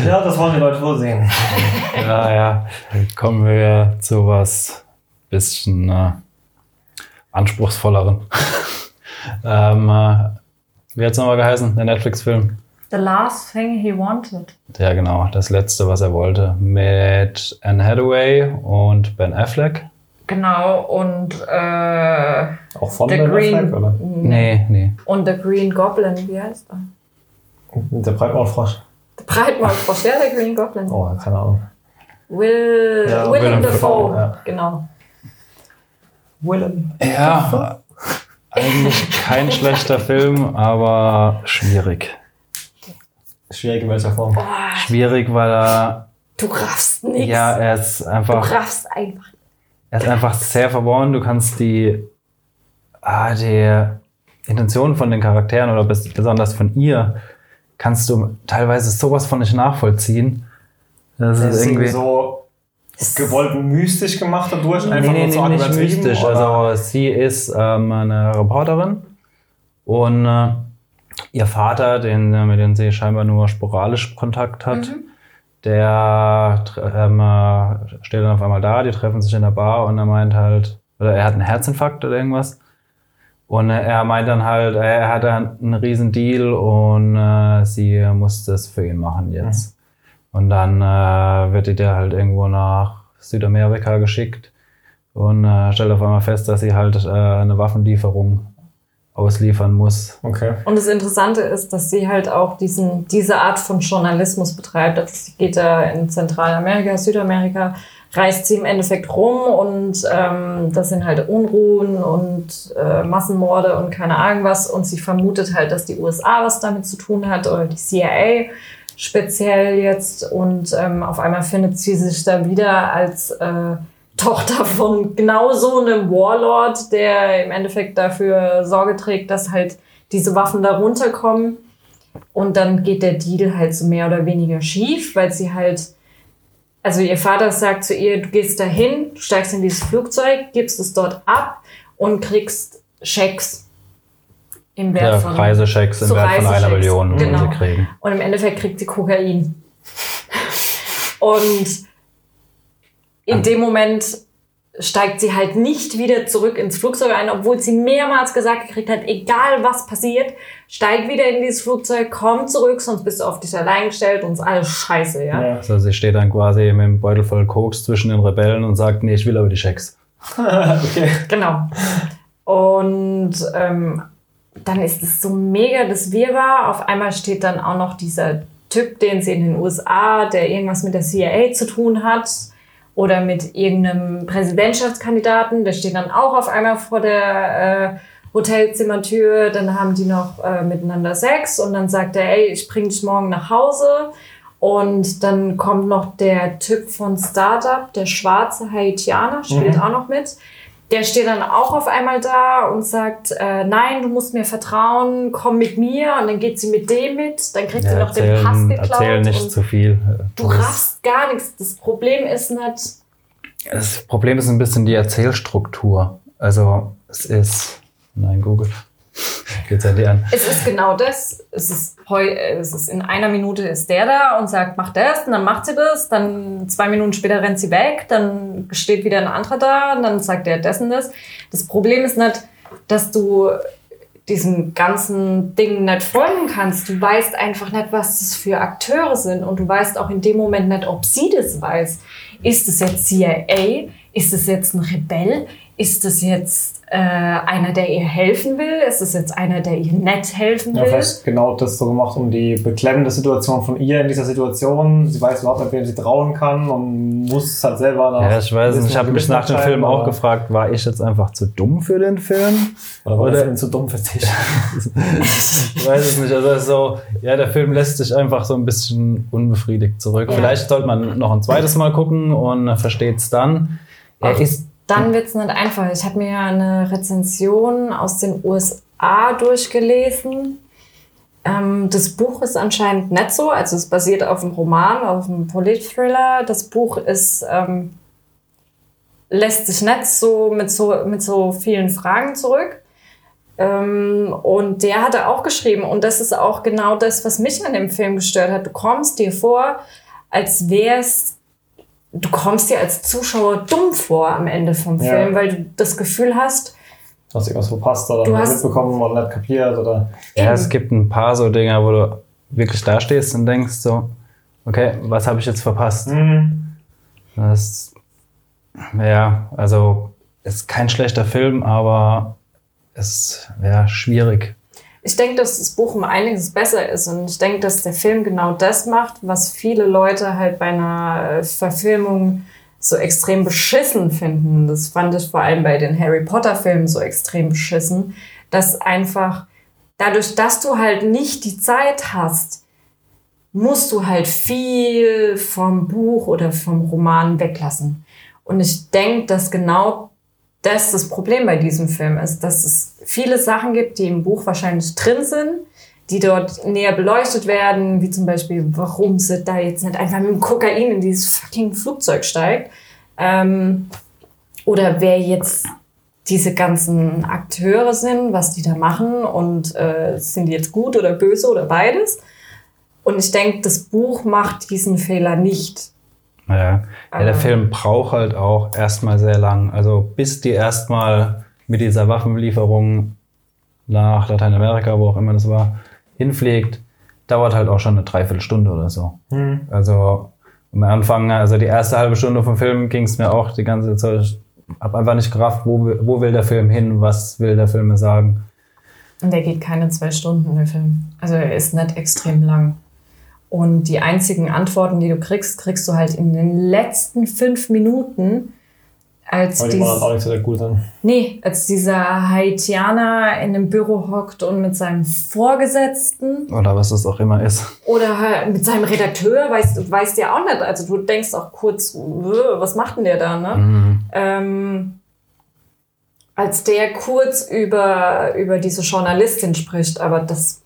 Ja, das wollen die Leute wohl sehen. Ja, ja. Kommen wir zu was bisschen äh, anspruchsvolleren. ähm, äh, wie hat es nochmal geheißen? Der Netflix-Film? The last thing he wanted. Ja, genau. Das letzte, was er wollte. Mit Anne Hathaway und Ben Affleck. Genau, und, äh, Auch von The Ben Green. Affleck, oder? Nee, nee. und The Green Goblin, wie heißt er? Der Breitmaulfrosch. Der Breitmaulfrosch, ja, der Green Goblin. Oh, keine Ahnung. Will, Ja, Willem Willem Dafoe, Dafoe, ja. genau. Willem. Ja, eigentlich kein schlechter Film, aber schwierig. Schwierig in welcher Form. Boah, Schwierig, weil er, du raffst nichts. ja, er ist du einfach, raffst einfach. er ist einfach sehr verworren. Du kannst die, ah, die Intentionen von den Charakteren oder bes- besonders von ihr, kannst du teilweise sowas von nicht nachvollziehen. Das Das ist ist irgendwie, so gewollt mystisch gemacht dadurch. Nee, Einfach nee, nur so nee, nicht mystisch. oder? Also sie ist ähm, eine Reporterin und äh, ihr Vater, den, äh, mit dem sie scheinbar nur sporadisch Kontakt hat, Mhm. der ähm, äh, steht dann auf einmal da, die treffen sich in der Bar und er meint halt, oder er hat einen Herzinfarkt oder irgendwas. Und er meint dann halt, er hat einen riesen Deal und äh, sie muss das für ihn machen jetzt. Und dann äh, wird die der halt irgendwo nach Südamerika geschickt und äh, stellt auf einmal fest, dass sie halt äh, eine Waffenlieferung ausliefern muss. Okay. Und das Interessante ist, dass sie halt auch diesen, diese Art von Journalismus betreibt. Also sie geht da in Zentralamerika, Südamerika, reist sie im Endeffekt rum und ähm, das sind halt Unruhen und äh, Massenmorde und keine Ahnung was. Und sie vermutet halt, dass die USA was damit zu tun hat oder die CIA speziell jetzt. Und ähm, auf einmal findet sie sich da wieder als äh, Tochter von genau so einem Warlord, der im Endeffekt dafür Sorge trägt, dass halt diese Waffen da runterkommen. Und dann geht der Deal halt so mehr oder weniger schief, weil sie halt, also ihr Vater sagt zu ihr, du gehst dahin, steigst in dieses Flugzeug, gibst es dort ab und kriegst Schecks im Wert Ja, von Reisechecks im Wert von einer Million genau. sie kriegen. und im Endeffekt kriegt sie Kokain. Und in dem Moment steigt sie halt nicht wieder zurück ins Flugzeug ein, obwohl sie mehrmals gesagt gekriegt hat, egal was passiert, steig wieder in dieses Flugzeug, komm zurück, sonst bist du auf dich allein gestellt und ist alles scheiße, ja. Ja. Also sie steht dann quasi mit dem Beutel voll Koks zwischen den Rebellen und sagt, nee, ich will aber die Schecks. okay. Genau. Und ähm, dann ist es so mega das Wirrwarr. Auf einmal steht dann auch noch dieser Typ, den sie in den USA, der irgendwas mit der CIA zu tun hat oder mit irgendeinem Präsidentschaftskandidaten, der steht dann auch auf einmal vor der äh, Hotelzimmertür. Dann haben die noch äh, miteinander Sex und dann sagt er, ey, ich bring dich morgen nach Hause. Und dann kommt noch der Typ von Startup, der schwarze Haitianer, spielt Mhm. auch noch mit. Der steht dann auch auf einmal da und sagt, äh, nein, du musst mir vertrauen, komm mit mir. Und dann geht sie mit dem mit, dann kriegt sie Ja, noch den Pass erzählen, geklaut. erzähl nicht zu viel. du Das ist- raffst gar nichts. Das Problem ist nicht, Das Problem ist ein bisschen die Erzählstruktur. Also es ist, nein, Google. Geht's ja dir an. es ist genau das. Es ist, es ist in einer Minute ist der da und sagt, mach das, und dann macht sie das, dann zwei Minuten später rennt sie weg, dann steht wieder ein anderer da und dann sagt er das und das. Das Problem ist nicht, dass du diesem ganzen Ding nicht folgen kannst. Du weißt einfach nicht, was das für Akteure sind und du weißt auch in dem Moment nicht, ob sie das weiß. Ist es jetzt CIA? Ist es jetzt ein Rebell? Ist es jetzt äh, einer, der ihr helfen will? Ist es jetzt einer, der ihr nett helfen Ja, will? vielleicht genau das so gemacht, um die beklemmende Situation von ihr in dieser Situation. Sie weiß überhaupt nicht, wem sie trauen kann und muss halt selber nach. Ja, ich weiß nicht. Ich habe mich nach dem Film auch gefragt, war ich jetzt einfach zu dumm für den Film? Oder war Oder- der Film zu dumm für dich? ich weiß es nicht. Also es ist so, ja, der Film lässt sich einfach so ein bisschen unbefriedigt zurück. Ja. Vielleicht sollte man noch ein zweites Mal gucken und versteht es dann. Er ist Dann wird es nicht einfach. Ich habe mir eine Rezension aus den USA durchgelesen. Ähm, das Buch ist anscheinend nicht so. Also es basiert auf einem Roman, auf einem Politthriller. Das Buch ist, ähm, lässt sich nicht so mit, so mit so vielen Fragen zurück. Ähm, und der hatte auch geschrieben, und das ist auch genau das, was mich an dem Film gestört hat. Du kommst dir vor, als wär's du kommst dir als Zuschauer dumm vor am Ende vom Ja. Film, weil du das Gefühl hast, Hast du irgendwas verpasst oder Du nicht hast- mitbekommen oder nicht kapiert oder. Ja, eben, es gibt ein paar so Dinge, wo du wirklich da stehst und denkst so, okay, was habe ich jetzt verpasst? Hm, Das, ja, also ist kein schlechter Film, aber es ist ja, schwierig. Ich denke, dass das Buch um einiges besser ist und ich denke, dass der Film genau das macht, was viele Leute halt bei einer äh, Verfilmung so extrem beschissen finden. Das fand ich vor allem bei den Harry Potter Filmen so extrem beschissen, dass einfach dadurch, dass du halt nicht die Zeit hast, musst du halt viel vom Buch oder vom Roman weglassen. Und ich denke, dass genau das das Problem bei diesem Film ist, dass es viele Sachen gibt, die im Buch wahrscheinlich drin sind, die dort näher beleuchtet werden, wie zum Beispiel, warum sie da jetzt nicht einfach mit dem Kokain in dieses fucking Flugzeug steigt. Ähm, oder wer jetzt diese ganzen Akteure sind, was die da machen und äh, sind die jetzt gut oder böse oder beides. Und ich denke, das Buch macht diesen Fehler nicht. Ja, ja der. Film braucht halt auch erstmal sehr lang. Also bis die erstmal mit dieser Waffenlieferung nach Lateinamerika, wo auch immer das war, hinfliegt, dauert halt auch schon eine Dreiviertelstunde oder so. hm. Also am Anfang, also die erste halbe Stunde vom Film ging es mir auch die ganze Zeit. Ich habe einfach nicht gerafft, wo, will- wo will der Film hin, was will der Film mir sagen. Und der geht keine zwei Stunden, der Film. Also er ist nicht extrem lang. Und die einzigen Antworten, die du kriegst, kriegst du halt in den letzten fünf Minuten, als, Aber die waren auch nicht so gut dann. nee, als dieser Haitianer in einem Büro hockt und mit seinem Vorgesetzten Oder was es auch immer ist. oder halt mit seinem Redakteur, weißt, weißt ja auch nicht. Also du denkst auch kurz, "Äh, was macht denn der da, ne? Mhm. ähm, als der kurz über, über diese Journalistin spricht, aber das.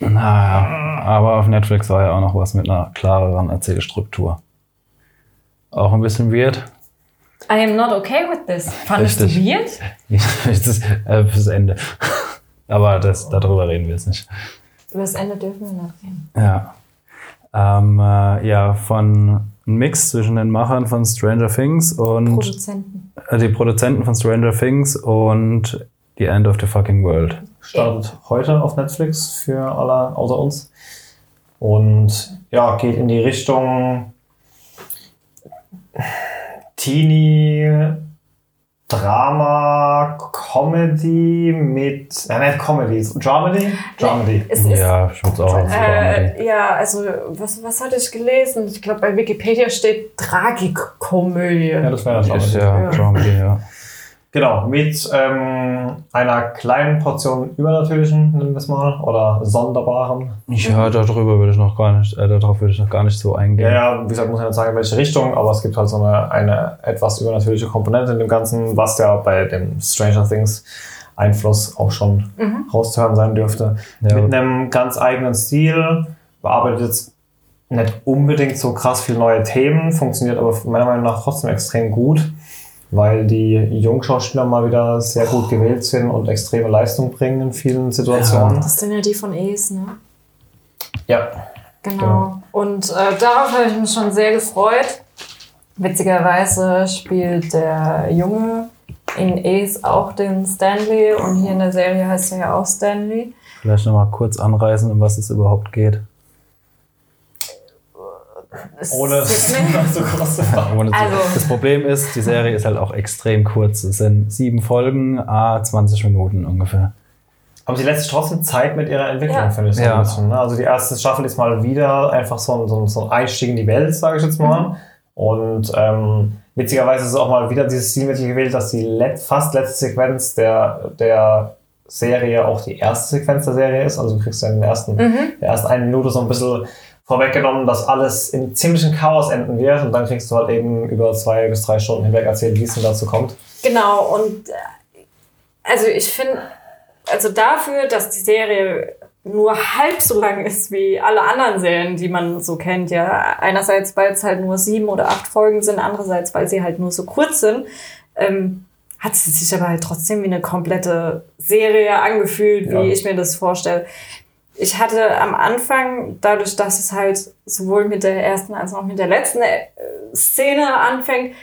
Naja, aber auf Netflix war ja auch noch was mit einer klareren Erzählstruktur. Auch ein bisschen weird. I am not okay with this. Fandest Richtig. du weird? das ist äh, Ende. Aber das, darüber reden wir jetzt nicht. Über das Ende dürfen wir nicht reden. Ja. Ähm, äh, ja, von ein Mix zwischen den Machern von Stranger Things und Produzenten. äh, die Produzenten von Stranger Things und The End of the Fucking World. Startet heute auf Netflix für alle außer uns. Und ja, geht in die Richtung Teenie Drama, Comedy mit, ja nicht Comedy, Dramedy? Dramedy. Es ist, Ja, ich würde es auch äh, ja, also was, was hatte ich gelesen? Ich glaube, bei Wikipedia steht Tragikkomödie. Ja, das wäre Dramedy. ja Ja. Dramedy, ja. Genau, mit ähm, einer kleinen Portion Übernatürlichen, nennen wir es mal, oder Sonderbaren. Ja, darüber würde ich noch gar nicht, äh, darauf würde ich noch gar nicht so eingehen. Ja, ja, wie gesagt, muss ich nicht sagen, in welche Richtung, aber es gibt halt so eine, eine etwas übernatürliche Komponente in dem Ganzen, was ja bei dem Stranger Things Einfluss auch schon Mhm. rauszuhören sein dürfte. Ja. Mit einem ganz eigenen Stil, bearbeitet jetzt nicht unbedingt so krass viele neue Themen, funktioniert aber meiner Meinung nach trotzdem extrem gut, weil die Jungschauspieler mal wieder sehr gut gewählt sind und extreme Leistung bringen in vielen Situationen. Das sind ja die von Es, ne? Ja, Genau. Genau. Und äh, darauf habe ich mich schon sehr gefreut. Witzigerweise spielt der Junge in Es auch den Stanley und hier in der Serie heißt er ja auch Stanley. Vielleicht noch mal kurz anreißen, um was es überhaupt geht. Ohne so groß zu fahren. Ohne zu- Also- das Problem ist, die Serie ist halt auch extrem kurz. Es sind sieben Folgen, a 20 Minuten ungefähr. Aber sie lässt sich trotzdem Zeit mit ihrer Entwicklung, Ja. finde ich so Ja. ein bisschen. Ne? Also die erste Staffel ist mal wieder einfach so ein, so ein, so ein Einstieg in die Welt, sage ich jetzt mal. Und ähm, witzigerweise ist es auch mal wieder dieses Stilmittel gewählt, dass die let fast letzte Sequenz der, der Serie auch die erste Sequenz der Serie ist. Also du kriegst ja in den ersten, der ersten eine Minute so ein bisschen vorweggenommen, dass alles in ziemlichen Chaos enden wird und dann kriegst du halt eben über zwei bis drei Stunden hinweg erzählt, wie es denn dazu kommt. Genau, und äh, also ich finde, also dafür, dass die Serie nur halb so lang ist wie alle anderen Serien, die man so kennt, ja. Einerseits, weil es halt nur sieben oder acht Folgen sind, andererseits, weil sie halt nur so kurz sind, ähm, hat sie sich aber halt trotzdem wie eine komplette Serie angefühlt, wie Ja. ich mir das vorstelle. Ich hatte am Anfang, dadurch, dass es halt sowohl mit der ersten als auch mit der letzten äh, Szene anfängt,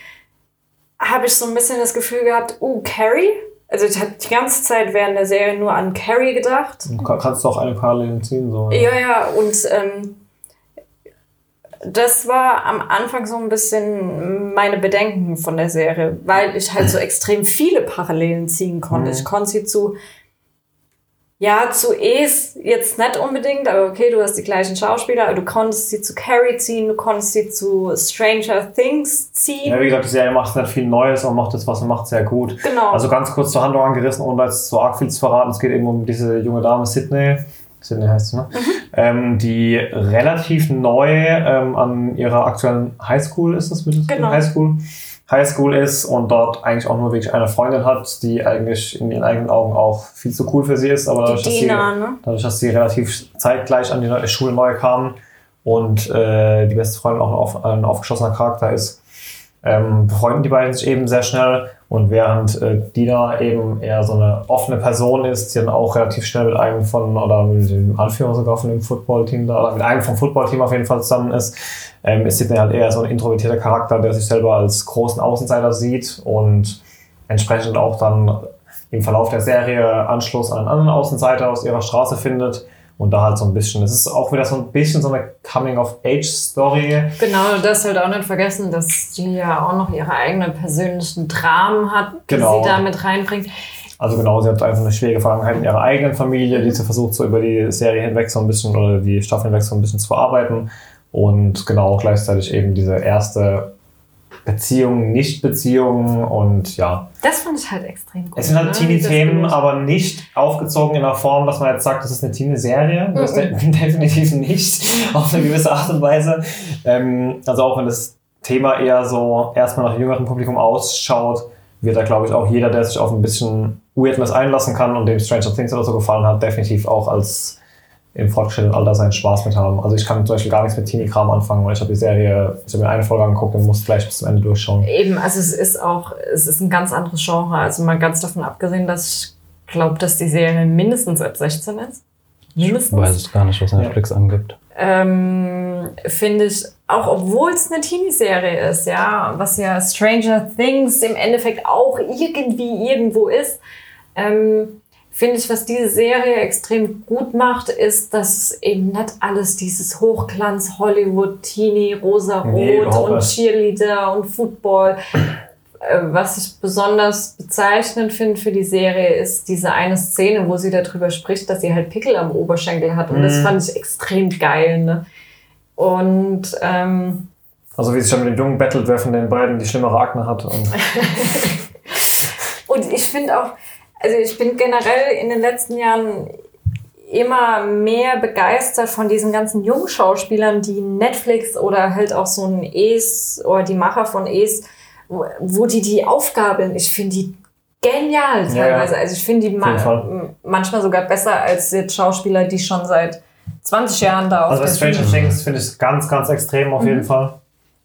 habe ich so ein bisschen das Gefühl gehabt, uh, Carrie? Also ich habe die ganze Zeit während der Serie nur an Carrie gedacht. Du kann- kannst auch eine Parallelen ziehen. So. Ja, ja, und ähm, das war am Anfang so ein bisschen meine Bedenken von der Serie, weil ich halt so extrem viele Parallelen ziehen konnte. Ich konnte sie zu, ja, zu Es jetzt nicht unbedingt, aber okay, du hast die gleichen Schauspieler, aber du konntest sie zu Carrie ziehen, du konntest sie zu Stranger Things ziehen. Ja, wie gesagt, die Serie macht nicht viel Neues und macht das, was sie macht, sehr gut. Genau. Also ganz kurz zur Handlung angerissen, ohne jetzt so arg viel zu verraten. Es geht eben um diese junge Dame Sydney. Sydney heißt sie, ne? Mhm. Ähm, die relativ neu ähm, an ihrer aktuellen Highschool ist es mit Genau. Highschool. Highschool ist und dort eigentlich auch nur wirklich eine Freundin hat, die eigentlich in ihren eigenen Augen auch viel zu cool für sie ist, aber dadurch, dass sie, Dina, ne? dadurch, dass sie relativ zeitgleich an die neue Schule neu kam und äh, die beste Freundin auch ein, auf, ein aufgeschlossener Charakter ist, ähm, befreunden die beiden sich eben sehr schnell. Und während äh, Dina eben eher so eine offene Person ist, die dann auch relativ schnell mit einem von, oder mit dem Anführer sogar von dem Footballteam da, oder mit einem vom Footballteam auf jeden Fall zusammen ist, ähm, ist Sidney halt eher so ein introvertierter Charakter, der sich selber als großen Außenseiter sieht und entsprechend auch dann im Verlauf der Serie Anschluss an einen anderen Außenseiter aus ihrer Straße findet. Und da halt so ein bisschen, es ist auch wieder so ein bisschen so eine Coming-of-Age-Story. Genau, das halt auch nicht vergessen, dass die ja auch noch ihre eigenen persönlichen Dramen hat, die Genau. sie da mit reinbringt. Also genau, sie hat einfach eine schwierige Vergangenheit in ihrer eigenen Familie, die sie versucht so über die Serie hinweg so ein bisschen oder die Staffel hinweg so ein bisschen zu verarbeiten. Und genau gleichzeitig eben diese erste Beziehung, Nicht-Beziehung und ja. Das fand ich halt extrem gut. Es sind halt ne? Teenie-Themen, aber nicht aufgezogen in einer Form, dass man jetzt sagt, das ist eine Teenie-Serie. Das ist de- definitiv nicht, auf eine gewisse Art und Weise. Ähm, also auch wenn das Thema eher so erstmal nach jüngerem Publikum ausschaut, wird da, glaube ich, auch jeder, der sich auf ein bisschen Weirdness einlassen kann und dem Stranger Things oder so gefallen hat, definitiv auch als im fortgeschrittenen Alter seinen Spaß mit haben. Also ich kann zum Beispiel gar nichts mit Teenie-Kram anfangen, weil ich habe die Serie, ich habe mir eine Folge angeguckt und muss gleich bis zum Ende durchschauen. Eben, also es ist auch, es ist ein ganz anderes Genre. Also mal ganz davon abgesehen, dass ich glaube, dass die Serie mindestens ab 16 ist. Mindestens. Weiß es gar nicht, was Netflix angibt. ähm, finde ich, auch obwohl es eine Teenie-Serie ist, ja, was ja Stranger Things im Endeffekt auch irgendwie irgendwo ist, ähm, finde ich, was diese Serie extrem gut macht, ist, dass eben nicht alles dieses Hochglanz Hollywood, Teenie, rosa-rot Nee, und. Cheerleader und Football. Äh, Was ich besonders bezeichnend finde für die Serie ist diese eine Szene, wo sie darüber spricht, dass sie halt Pickel am Oberschenkel hat. Und das Mhm. fand ich extrem geil. Ne? Und ähm, Also wie sich schon mit dem Jungen battelt, wer von den beiden die schlimmere Akne hat. Und Und ich finde auch, also ich bin generell in den letzten Jahren immer mehr begeistert von diesen ganzen jungen Schauspielern, die Netflix oder halt auch so ein Es oder die Macher von Es, wo, wo die die Aufgaben, ich finde die genial Ja, ja. teilweise. Also ich finde die ma jeden Fall. m- manchmal sogar besser als jetzt Schauspieler, die schon seit 20 Jahren da Also bei Stranger Things finde ich es ganz, ganz extrem auf Mhm. jeden Fall.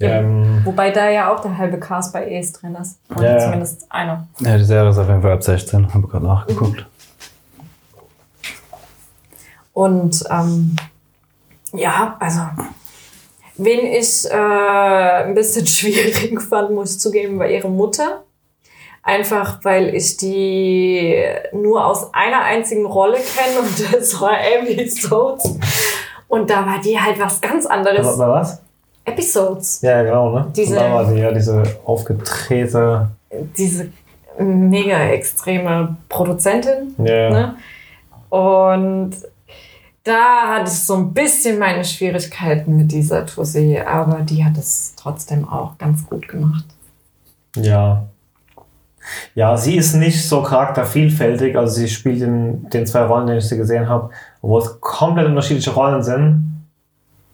Ja. Ähm, Wobei da ja auch der halbe Cast bei Es drin ist. Oder Ja, zumindest einer. Ja, die Serie ist auf jeden Fall ab 16. Habe gerade nachgeguckt. Und ähm, ja, also, wen ich äh, ein bisschen schwierig fand, muss ich zugeben, war ihre Mutter. Einfach weil ich die nur aus einer einzigen Rolle kenne und das war Amy Stokes. Und da war die halt was ganz anderes. aber, aber was? Episodes. Ja, genau, ne? Diese- da war sie ja diese aufgedrehte. Diese mega extreme Produzentin. Ja, Ne? Und da hatte ich so ein bisschen meine Schwierigkeiten mit dieser Tournee, aber die hat es trotzdem auch ganz gut gemacht. ja. Ja, sie ist nicht so charaktervielfältig. Also sie spielt in den zwei Rollen, die ich sie gesehen habe, obwohl es komplett unterschiedliche Rollen sind,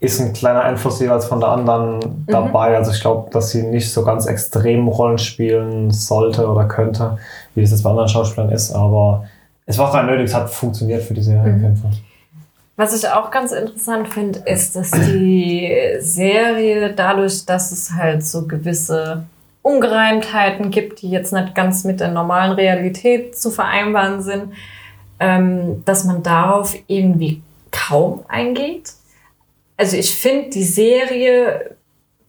ist ein kleiner Einfluss jeweils von der anderen dabei. Also ich glaube, dass sie nicht so ganz extrem Rollen spielen sollte oder könnte, wie es jetzt bei anderen Schauspielern ist. Aber es war rein nötig, es hat funktioniert für die Serie auf jeden Fall. Was ich auch ganz interessant finde, ist, dass die Serie dadurch, dass es halt so gewisse Ungereimtheiten gibt, die jetzt nicht ganz mit der normalen Realität zu vereinbaren sind, ähm, dass man darauf irgendwie kaum eingeht. Also ich finde die Serie,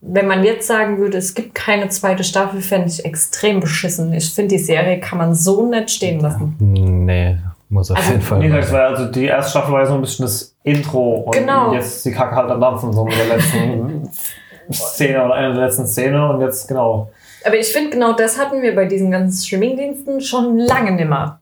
wenn man jetzt sagen würde, es gibt keine zweite Staffel, fände ich extrem beschissen. Ich finde, die Serie kann man so nicht stehen lassen. Nee, muss auf Also, jeden Fall. Nee, das war also die erste Staffel war so ein bisschen das Intro und Genau. jetzt die Kacke halt am Dampfen, so mit der letzten Szene oder einer der letzten Szene und jetzt genau. Aber ich finde, genau das hatten wir bei diesen ganzen Streamingdiensten schon lange nimmer.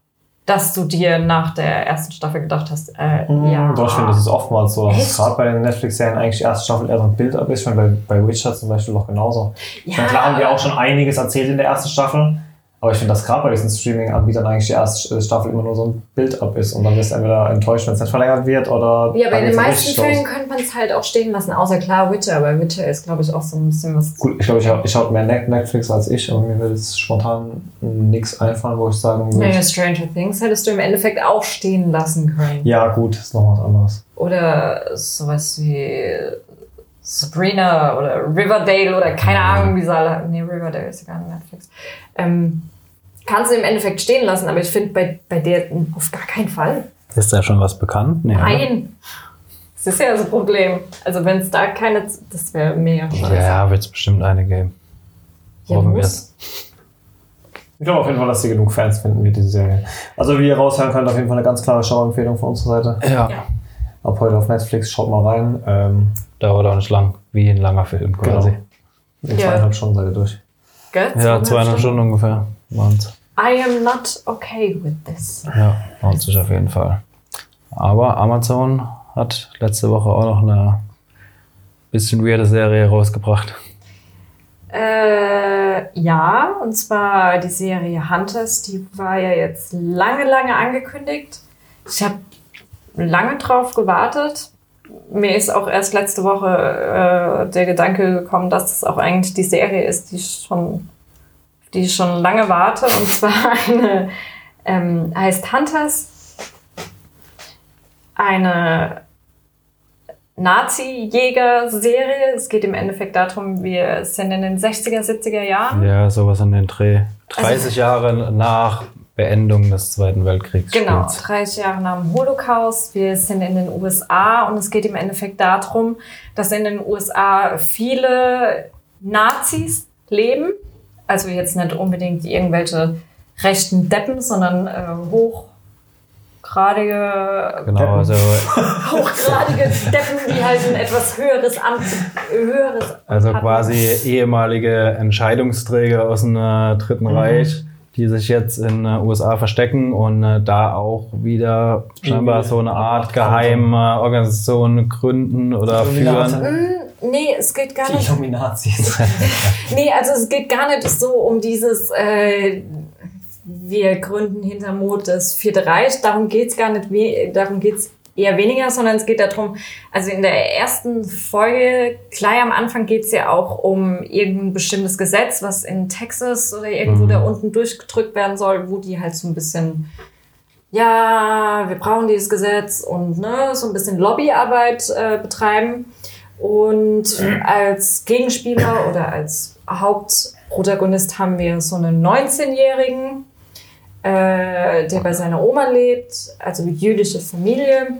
Dass du dir nach der ersten Staffel gedacht hast, äh, ja. Doch, ich finde, das ist oftmals so. dass? Gerade bei den Netflix-Serien eigentlich die erste Staffel eher so ein Bild ab ist. Ich meine, bei, bei Witcher zum Beispiel doch genauso. Ich meine, klar haben wir auch schon einiges erzählt in der ersten Staffel. Aber ich finde, dass gerade bei diesen Streaming-Anbietern eigentlich die erste Staffel immer nur so ein Bild ab ist. Und dann wirst du entweder enttäuscht, wenn es nicht verlängert wird oder. Ja, bei dann den meisten. Fällen könnte man es halt auch stehen lassen, außer klar Witcher. Aber Witcher ist, glaube ich, auch so ein bisschen was. Gut, ich glaube, ich, ich schaue mehr Net- Netflix als ich, aber mir will jetzt spontan nichts einfallen, wo ich sagen würde. Naja, Stranger Things hättest du im Endeffekt auch stehen lassen können. Ja, gut, ist noch was anderes. Oder sowas wie Sabrina oder Riverdale oder keine Ahnung, wie sie alle. Nee, Riverdale ist ja gar nicht Netflix. Ähm, kannst du im Endeffekt stehen lassen, aber ich finde bei, bei der auf gar keinen Fall. Ist da schon was bekannt? Nee, oder? Nein. Das ist ja das Problem. Also wenn es da keine, das wäre mega scheiße. Ja, wird es bestimmt eine geben. Ja, Hoffen wir es. Ich glaube auf jeden Fall, dass sie genug Fans finden wie diese Serie. Also wie ihr raushören könnt, auf jeden Fall eine ganz klare Schauempfehlung von unserer Seite. Ja, Ja. Ab heute auf Netflix, schaut mal rein. Ähm, dauert auch nicht lang. Wie ein langer Film quasi. Genau. in Ja. zweieinhalb Stunden seid ihr durch. Gell? Ja, zweieinhalb Stunden ungefähr waren's. I am not okay with this. Ja, lohnt sich auf jeden Fall. Aber Amazon hat letzte Woche auch noch eine bisschen weirde Serie rausgebracht. Äh, ja, und zwar die Serie Hunters, die war ja jetzt lange, lange angekündigt. Ich habe lange drauf gewartet. Mir ist auch erst letzte Woche äh, der Gedanke gekommen, dass es auch eigentlich die Serie ist, die ich schon, die ich schon lange warte. Und zwar eine ähm, heißt Hunters. Eine Nazi-Jäger-Serie. Es geht im Endeffekt darum, wir sind in den 60er, 70er Jahren. Ja, sowas an den Dreh. Also 30 Jahre nach Beendung des Zweiten Weltkriegs. Genau, spielt's. 30 Jahre nach dem Holocaust. Wir sind in den USA und es geht im Endeffekt darum, dass in den USA viele Nazis leben. Also jetzt nicht unbedingt irgendwelche rechten Deppen, sondern äh, hochgradige, Genau, also, hochgradige Deppen, die halt ein etwas höheres Amt, höheres also hatten. quasi ehemalige Entscheidungsträger aus dem äh, Dritten Mhm. Reich, die sich jetzt in den USA verstecken und äh, da auch wieder scheinbar so eine Art geheime Organisation gründen oder führen. Hm, Nee, es geht gar Die nicht Illuminazis. Nee, also es geht gar nicht so um dieses, äh, wir gründen hinter Mond das Vierte Reich. Darum geht's gar nicht, darum geht's eher weniger, sondern es geht darum, also in der ersten Folge, gleich am Anfang geht's ja auch um irgendein bestimmtes Gesetz, was in Texas oder irgendwo Mhm. da unten durchgedrückt werden soll, wo die halt so ein bisschen ja, wir brauchen dieses Gesetz und ne, so ein bisschen Lobbyarbeit äh, betreiben. Und als Gegenspieler oder als Hauptprotagonist haben wir so einen 19-Jährigen, äh, der bei seiner Oma lebt, also jüdische Familie.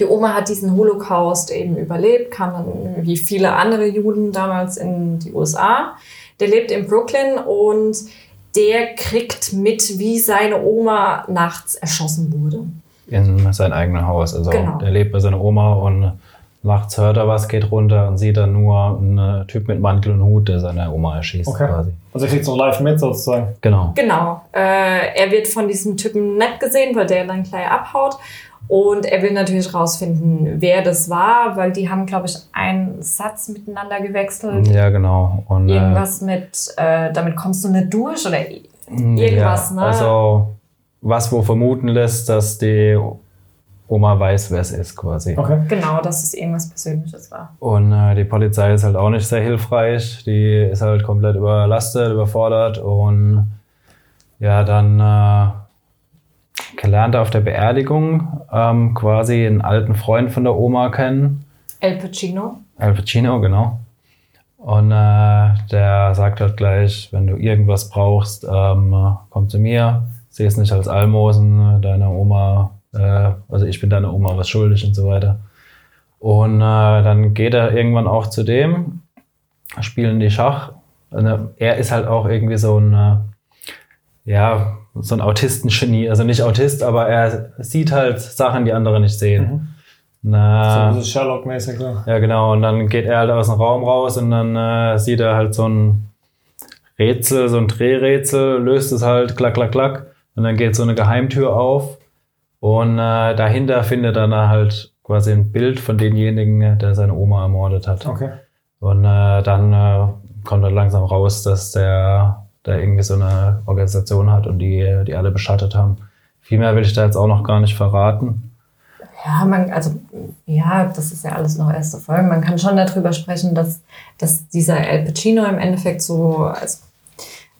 Die Oma hat diesen Holocaust eben überlebt, kam dann wie viele andere Juden damals in die USA. Der lebt in Brooklyn und der kriegt mit, wie seine Oma nachts erschossen wurde. in sein eigenes Haus. Also Genau. der lebt bei seiner Oma und nachts hört er was, geht runter und sieht dann nur einen Typ mit Mantel und Hut, der seine Oma erschießt Okay. quasi. Also, er kriegt so live mit sozusagen. Genau. Genau. Äh, er wird von diesem Typen nett gesehen, weil der dann gleich abhaut. Und er will natürlich rausfinden, wer das war, weil die haben, glaube ich, einen Satz miteinander gewechselt. Ja, genau. Und, äh, Irgendwas mit, äh, damit kommst du nicht durch oder Irgendwas, ne? Also, was wo vermuten lässt, dass die Oma weiß, wer es ist, quasi. Okay. genau, dass es irgendwas Persönliches war. Und äh, die Polizei ist halt auch nicht sehr hilfreich. Die ist halt komplett überlastet, überfordert und ja, dann lernt er auf der Beerdigung ähm, quasi einen alten Freund von der Oma kennen. El Pacino. Al Pacino, genau. Und äh, der sagt halt gleich, wenn du irgendwas brauchst, ähm, komm zu mir. Sieh es nicht als Almosen, deine Oma, äh, also ich bin deine Oma was schuldig und so weiter. Und äh, dann geht er irgendwann auch zu dem, spielen die Schach. Also er ist halt auch irgendwie so ein, äh, ja, so ein Autistengenie. Also nicht Autist, aber er sieht halt Sachen, die andere nicht sehen. Mhm. Na, So ein bisschen Sherlock-mäßig so. ja, genau. Und dann geht er halt aus dem Raum raus und dann äh, sieht er halt so ein Rätsel, so ein Drehrätsel, löst es halt, klack, klack, klack. Und dann geht so eine Geheimtür auf. Und äh, dahinter findet er dann halt quasi ein Bild von denjenigen, der seine Oma ermordet hat. Okay. Und äh, dann äh, kommt dann langsam raus, dass der, der irgendwie so eine Organisation hat und die, die alle beschattet haben. Viel mehr will ich da jetzt auch noch gar nicht verraten. Ja, man, also, ja, das ist ja alles noch erste Folge. Man kann schon darüber sprechen, dass, dass dieser El Pacino im Endeffekt so, also,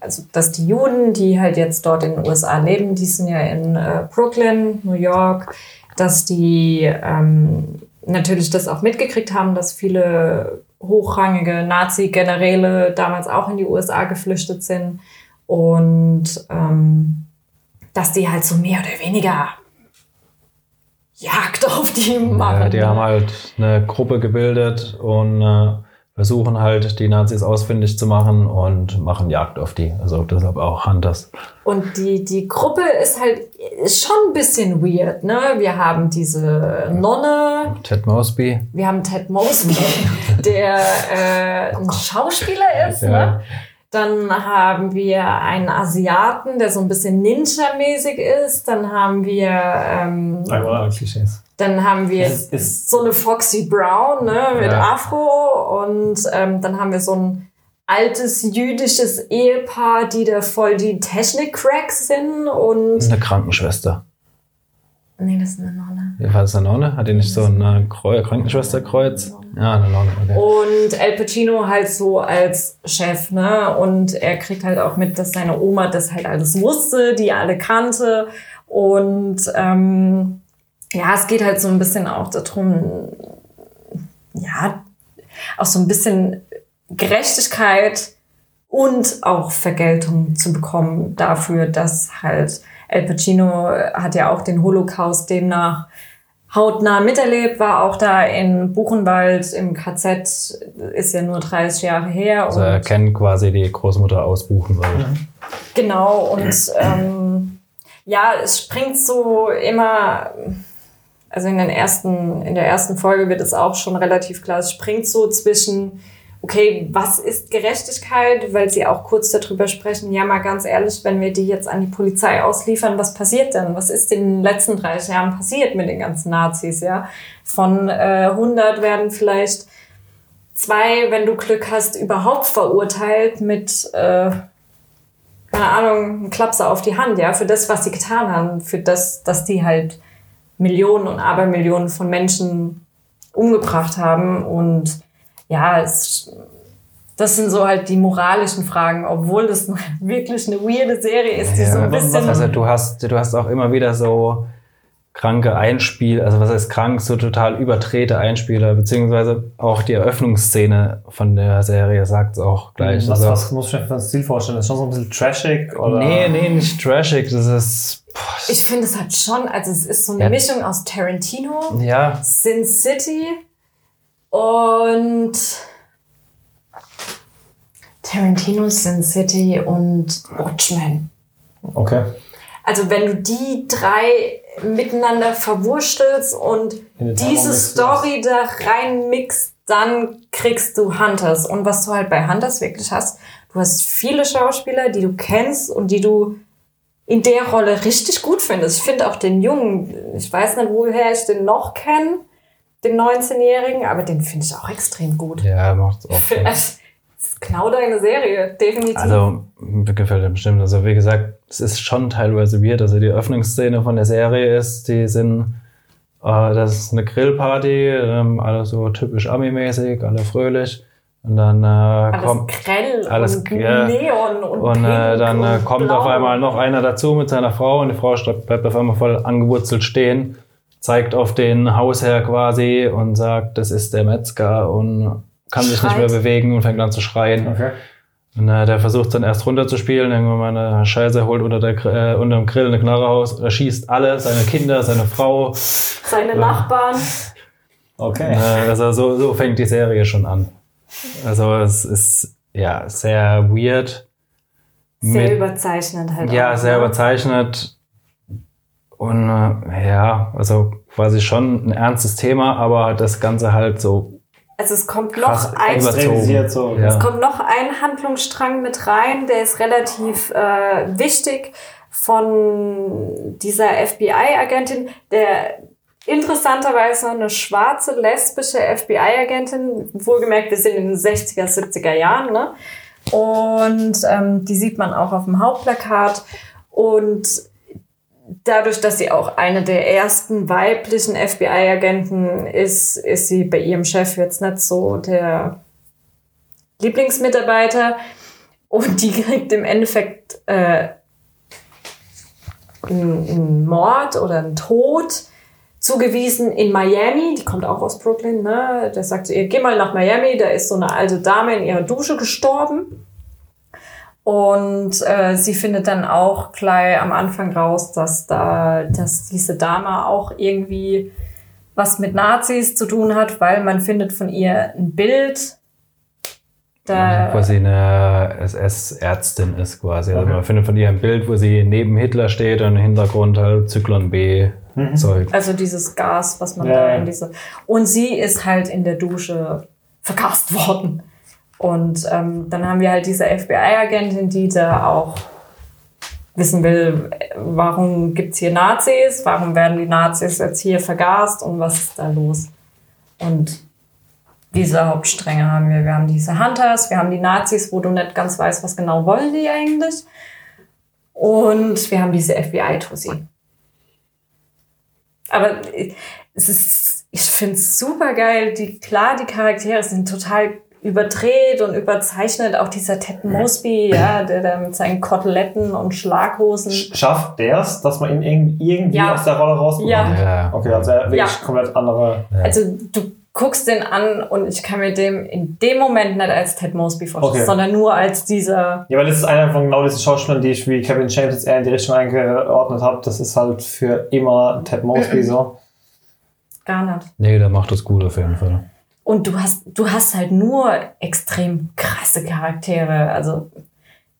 also, dass die Juden, die halt jetzt dort in den USA leben, die sind ja in äh, Brooklyn, New York, dass die ähm, natürlich das auch mitgekriegt haben, dass viele hochrangige Nazi-Generäle damals auch in die USA geflüchtet sind und ähm, dass die halt so mehr oder weniger Jagd auf die machen. Ja, die ne? haben halt eine Gruppe gebildet und äh, versuchen halt die Nazis ausfindig zu machen und machen Jagd auf die. Also deshalb auch Hunters. Und die, die Gruppe ist halt ist schon ein bisschen weird, ne? Wir haben diese Nonne, Ted Mosby. wir haben Ted Mosby, der äh, ein Schauspieler ist, Ja. ne? Dann haben wir einen Asiaten, der so ein bisschen Ninja-mäßig ist. Dann haben wir, ähm, Einmal Klischees. Dann haben wir Ist- ist- so eine Foxy Brown ne, mit Ja. Afro. Und ähm, dann haben wir so ein altes jüdisches Ehepaar, die da voll die Technik-Cracks sind. Und Eine Krankenschwester. nee, das ist eine Nonne. War das eine Nonne? Hat die nicht so ein äh, Kreu Krankenschwesterkreuz? Ja, eine Nonne. Okay. Und El Pacino halt so als Chef, ne? Und er kriegt halt auch mit, dass seine Oma das halt alles wusste, die alle kannte. Und ähm, ja, es geht halt so ein bisschen auch darum, ja, auch so ein bisschen Gerechtigkeit und auch Vergeltung zu bekommen dafür, dass halt El Pacino hat ja auch den Holocaust demnach hautnah miterlebt, war auch da in Buchenwald im KZ, ist ja nur 30 Jahre her. Also er kennt quasi die Großmutter aus Buchenwald. Genau, und ähm, ja, es springt so immer, also in, den ersten, in der ersten Folge wird es auch schon relativ klar, es springt so zwischen, okay, was ist Gerechtigkeit, weil sie auch kurz darüber sprechen, ja mal ganz ehrlich, wenn wir die jetzt an die Polizei ausliefern, was passiert denn? Was ist in den letzten 30 Jahren passiert mit den ganzen Nazis, ja? Von äh, 100 werden vielleicht zwei, wenn du Glück hast, überhaupt verurteilt mit... Äh, keine Ahnung, ein Klapser auf die Hand, ja, für das, was sie getan haben, für das, dass die halt Millionen und Abermillionen von Menschen umgebracht haben und ja, es, das sind so halt die moralischen Fragen, obwohl das wirklich eine weirde Serie ist, die so ein Ja, bisschen. also du hast, du hast auch immer wieder so kranke Einspiel, also was heißt krank, so total überdrehte Einspieler, beziehungsweise auch die Eröffnungsszene von der Serie sagt es auch gleich. Was, also, was muss ich mir für einen Stil vorstellen? Ist schon so ein bisschen trashig? Oder? nee, nee, nicht trashig, das ist, boah, ich finde es halt schon, also es ist so eine Ja. Mischung aus Tarantino, ja, Sin City und Tarantino, Sin City und Watchmen. Okay. Also wenn du die drei miteinander verwurstelst und diese Story da reinmixst, dann kriegst du Hunters. Und was du halt bei Hunters wirklich hast, du hast viele Schauspieler, die du kennst und die du in der Rolle richtig gut findest. Ich finde auch den Jungen, ich weiß nicht, woher ich den noch kenne, den 19-Jährigen, aber den finde ich auch extrem gut. Ja, macht auch. Ist genau deine Serie, definitiv. Also, mir gefällt er bestimmt. Also, wie gesagt, es ist schon teilweise weird. Also, die Öffnungsszene von der Serie ist, die sind, äh, das ist eine Grillparty, ähm, alle so typisch Ami-mäßig, alle fröhlich. Und dann äh, alles kommt, grell alles, und ja. Neon und, und äh, dann äh, kommt blau. auf einmal noch einer dazu mit seiner Frau und die Frau bleibt auf einmal voll angewurzelt stehen, zeigt auf den Hausherr quasi und sagt, das ist der Metzger und kann sich nicht mehr bewegen und fängt an zu schreien. Okay. Und äh, der versucht dann erst runterzuspielen, irgendwann mal eine Scheiße, holt unter, der, äh, unter dem Grill eine Knarre raus, erschießt alle, seine Kinder, seine Frau. Seine Nachbarn. Okay. Äh, also so, so fängt die Serie schon an. Also es ist ja sehr weird. Sehr Mit- überzeichnet halt. Ja, auch, sehr ne? überzeichnet. Und äh, ja, also quasi schon ein ernstes Thema, aber das Ganze halt so Also es kommt krass noch ein so. Ja. Es kommt noch ein Handlungsstrang mit rein, der ist relativ äh, wichtig von dieser FBI-Agentin, der interessanterweise eine schwarze, lesbische FBI-Agentin, wohlgemerkt, wir sind in den 60er, 70er Jahren, ne? Und ähm, die sieht man auch auf dem Hauptplakat. Und dadurch, dass sie auch eine der ersten weiblichen FBI-Agenten ist, ist sie bei ihrem Chef jetzt nicht so der Lieblingsmitarbeiter. Und die kriegt im Endeffekt äh, einen, Mord oder einen Tod zugewiesen in Miami. Die kommt auch aus Brooklyn. Ne? Der sagt zu ihr, geh mal nach Miami. Da ist so eine alte Dame in ihrer Dusche gestorben. Und äh, sie findet dann auch gleich am Anfang raus, dass da, dass diese Dame auch irgendwie was mit Nazis zu tun hat, weil man findet von ihr ein Bild. Da, quasi eine SS-Ärztin ist quasi. Also Okay. man findet von ihr ein Bild, wo sie neben Hitler steht und im Hintergrund halt Zyklon B Zeug. also dieses Gas, was man Ja, da in diese. Und sie ist halt in der Dusche verkast worden. Und ähm, dann haben wir halt diese FBI-Agentin, die da auch wissen will, warum gibt's hier Nazis, warum werden die Nazis jetzt hier vergast und was ist da los? Und diese Hauptstränge haben wir. Wir haben diese Hunters, wir haben die Nazis, wo du nicht ganz weißt, was genau wollen die eigentlich. Und wir haben diese FBI-Tussi. Aber es ist, ich finde es super geil. Die, klar, die Charaktere sind total überdreht und überzeichnet. Auch dieser Ted Mosby, ja, der da mit seinen Koteletten und Schlaghosen. Schafft der es, dass man ihn irgendwie, irgendwie Ja. aus der Rolle rausbekommt? Ja. Ja. Okay, also wirklich Ja. komplett andere. Also du guckst den an und ich kann mir dem in dem Moment nicht als Ted Mosby vorstellen, Okay. sondern nur als dieser. Ja, weil das ist einer von genau diesen Schauspielern, die ich wie Kevin James jetzt eher in die Richtung eingeordnet habe. Das ist halt für immer Ted Mosby so. Gar nicht. Nee, der macht das gut auf jeden Fall. Und du hast, du hast halt nur extrem krasse Charaktere, also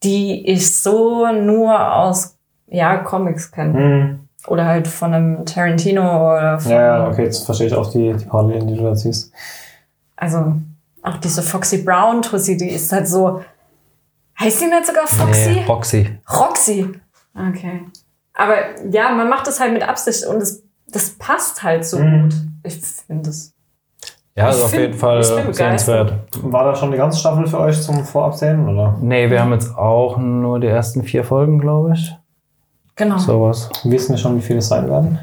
die ich so nur aus ja, Comics kenne. Hm. Oder halt von einem Tarantino oder von, Ja, okay, jetzt verstehe ich auch die, die Parallelen, die du da ziehst. also auch diese Foxy Brown Tussi, die ist halt so. Heißt die nicht sogar Foxy? Nee, Roxy. Roxy. Okay. Aber ja, man macht das halt mit Absicht und das, das passt halt so Mhm. gut. Ich finde es. Ja, Ich also auf jeden Fall ich sehenswert. War da schon die ganze Staffel für euch zum Vorabsehen, oder? Nee, wir haben jetzt auch nur die ersten vier Folgen, glaube ich. Genau. Sowas. Wissen wir schon, wie viele es sein werden?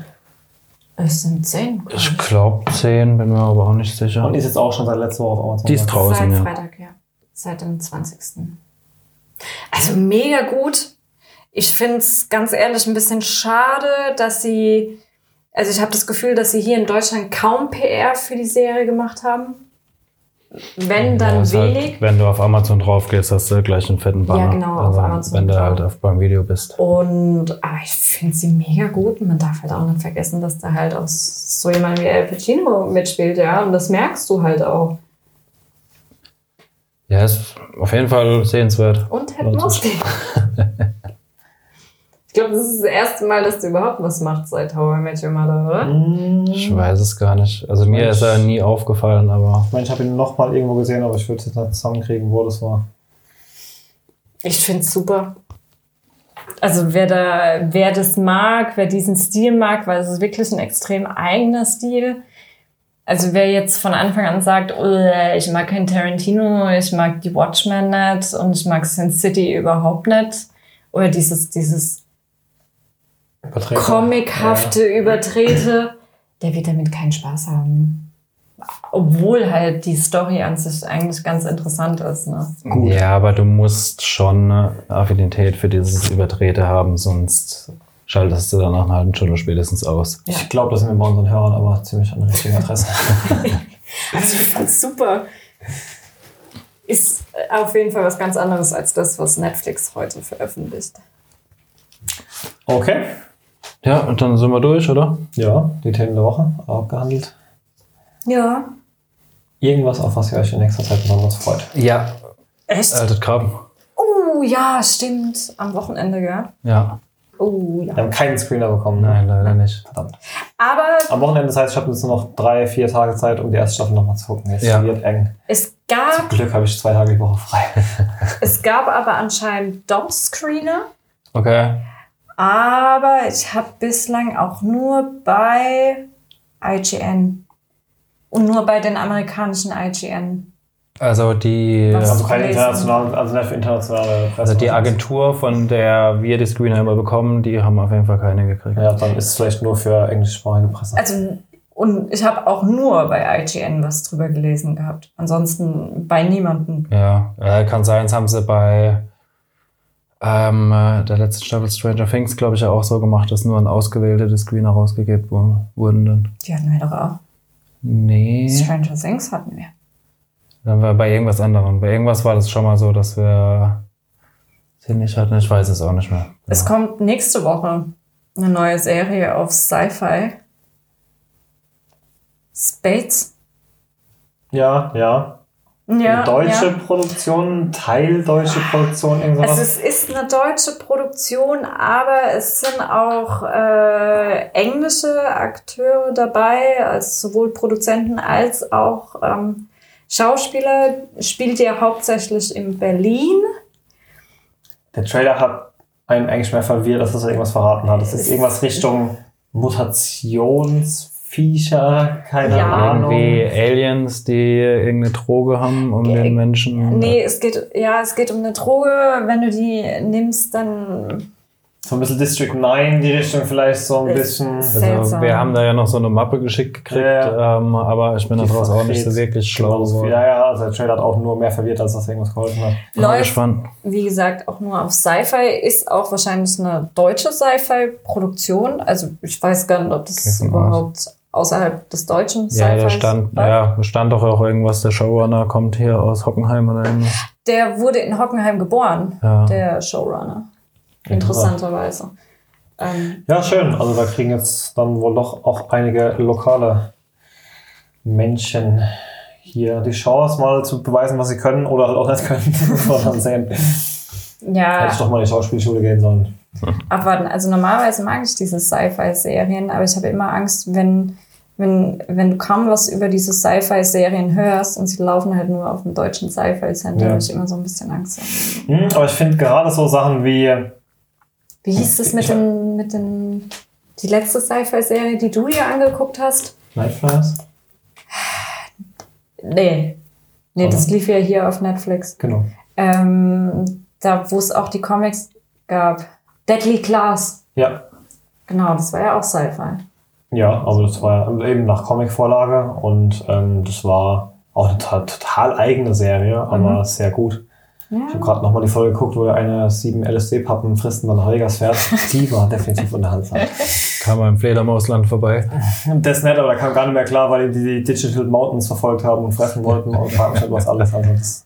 Es sind zehn. glaub Ich glaube zehn, bin mir aber auch nicht sicher. Und ist jetzt auch schon seit letzter Woche auf Amazon. Die ist draußen, Seit ja. Freitag, ja. Seit dem 20. Also mega gut. Ich finde es ganz ehrlich ein bisschen schade, dass sie. Also ich habe das Gefühl, dass sie hier in Deutschland kaum PR für die Serie gemacht haben. Wenn, dann Ja, ist wenig. Halt, wenn du auf Amazon drauf gehst, hast du gleich einen fetten Banner. Ja, genau, auf also, Amazon Wenn du halt auf beim Video bist. Und aber ich finde sie mega gut. Und man darf halt auch nicht vergessen, dass da halt auch so jemand wie Al Pacino mitspielt, ja. Und das merkst du halt auch. Ja, ist auf jeden Fall sehenswert. Und Ted Mosby. Ich glaube, das ist das erste Mal, dass du überhaupt was machst seit How I Met Your Mother, oder? Hm, Ich weiß es gar nicht. Also mir Mensch. ist er nie aufgefallen, aber Ich meine, ich habe ihn noch mal irgendwo gesehen, aber ich würde jetzt nicht zusammenkriegen, wo das war. Ich finde es super. Also wer da, wer das mag, wer diesen Stil mag, weil es ist wirklich ein extrem eigener Stil. Also wer jetzt von Anfang an sagt, "Uah, ich mag kein Tarantino, ich mag die Watchmen nicht und ich mag Sin City überhaupt nicht. Oder dieses, dieses Comichafte, übertrete, der wird damit keinen Spaß haben. Obwohl halt die Story an sich eigentlich ganz interessant ist. Ne? Gut. ja, aber du musst schon eine Affinität für dieses Überdrehte haben, sonst schaltest du dann nach einer halben Stunde spätestens aus. Ich glaube, da sind wir bei unseren Hörern aber ziemlich an der richtigen Adresse. Also ich fand's super. Ist auf jeden Fall was ganz anderes als das, was Netflix heute veröffentlicht. Okay. Ja, und dann sind wir durch, oder? Ja, die Themen der Woche abgehandelt. Ja. Irgendwas, auf was ihr euch in nächster Zeit besonders freut. Ja. Echt? Alter Krabben. Oh ja, stimmt. Am Wochenende, gell? Ja. Oh ja. Wir haben keinen Screener bekommen. ne? Nein, leider nicht. Verdammt. Aber Am Wochenende, das heißt, ich habe jetzt nur noch drei, vier Tage Zeit, um die erste Staffel nochmal zu gucken. Jetzt Ja. wird eng. es Zum gab, Glück habe ich zwei Tage die Woche frei. es gab aber anscheinend Dom-Screener. Okay. Aber ich habe bislang auch nur bei IGN und nur bei den amerikanischen IGN. Also die? Also keine Gelesen. internationalen, also nicht für internationale Presse. also die Agentur, von der wir die Screener immer bekommen, die haben auf jeden Fall keine gekriegt. Ja, dann ist es vielleicht nur für englischsprachige Presse. Also, und ich habe auch nur bei IGN was drüber gelesen gehabt. Ansonsten bei niemandem. Ja, äh, kann sein, das haben sie bei ähm, äh, der letzten Staffel Stranger Things, glaube ich, ja auch so gemacht, dass nur an ausgewählte die Screener rausgegeben wu- wurden. Dann. Die hatten wir doch auch. Nee, Stranger Things hatten wir. dann war bei irgendwas anderem. Bei irgendwas war das schon mal so, dass wir sie nicht hatten. Ich weiß es auch nicht mehr. Es kommt nächste Woche eine neue Serie auf Sci-Fi. Spades. ja, ja. Ja, deutsche ja. Produktion, teildeutsche Produktion, irgend sowas. Also es ist eine deutsche Produktion, aber es sind auch äh, englische Akteure dabei, also sowohl Produzenten als auch ähm, Schauspieler. Spielt ja hauptsächlich in Berlin. Der Trailer hat einen eigentlich mehr verwirrt, dass er irgendwas verraten hat. Das ist irgendwas Richtung Mutationsviecher, keine Ja. Ahnung. Irgendwie Aliens, die irgendeine Droge haben, um Ge- den Menschen. Nee, es geht, ja, es geht um eine Droge. Wenn du die nimmst, dann So ein bisschen District 9, die Richtung vielleicht so ein bisschen. Also wir haben da ja noch so eine Mappe geschickt gekriegt, Ja, ähm, aber ich bin daraus auch nicht so wirklich schlau genau so. Ja, ja, also der Trailer hat auch nur mehr verwirrt, als das irgendwas geholfen hat. Läuft, gespannt. wie gesagt, auch nur auf Sci-Fi. Ist auch wahrscheinlich eine deutsche Sci-Fi-Produktion. Also ich weiß gar nicht, ob das von überhaupt außerhalb des deutschen Ja, da stand, war. ja, stand doch auch irgendwas, der Showrunner kommt hier aus Hockenheim oder irgendwas. Der wurde in Hockenheim geboren, Ja. der Showrunner. Interessanterweise. Ähm, Ja, schön. Also da kriegen jetzt dann wohl doch auch einige lokale Menschen hier die Chance, mal zu beweisen, was sie können oder halt auch nicht können. Sehen. Hätte ja, ich doch mal in die Schauspielschule gehen sollen. Abwarten. Also normalerweise mag ich diese Sci-Fi-Serien, aber ich habe immer Angst, wenn, wenn, wenn du kaum was über diese Sci-Fi-Serien hörst und sie laufen halt nur auf dem deutschen Sci-Fi-Center, Ja. habe ich immer so ein bisschen Angst. Hm, aber ich finde gerade so Sachen wie Wie hieß das mit den, mit den, die letzte Sci-Fi-Serie, die du dir angeguckt hast? Nightflyers. Nee. Nee, das Oder? lief ja hier auf Netflix. Genau. Ähm, da, wo es auch die Comics gab. Deadly Class. Ja. Genau, das war ja auch Sci-Fi. Ja, also das war eben nach Comic-Vorlage und ähm, das war auch eine total, eigene Serie, aber Mhm. sehr gut. Ja. Ich habe gerade nochmal die Folge geguckt, wo er eine sieben LSD-Pappen frisst und dann nach Vegas fährt. Die war definitiv unterhaltsam. Kam mal im Fledermausland vorbei. Das nicht, aber da kam gar nicht mehr klar, weil die die Digital Mountains verfolgt haben und fressen wollten und fragen sich was alles. Also das,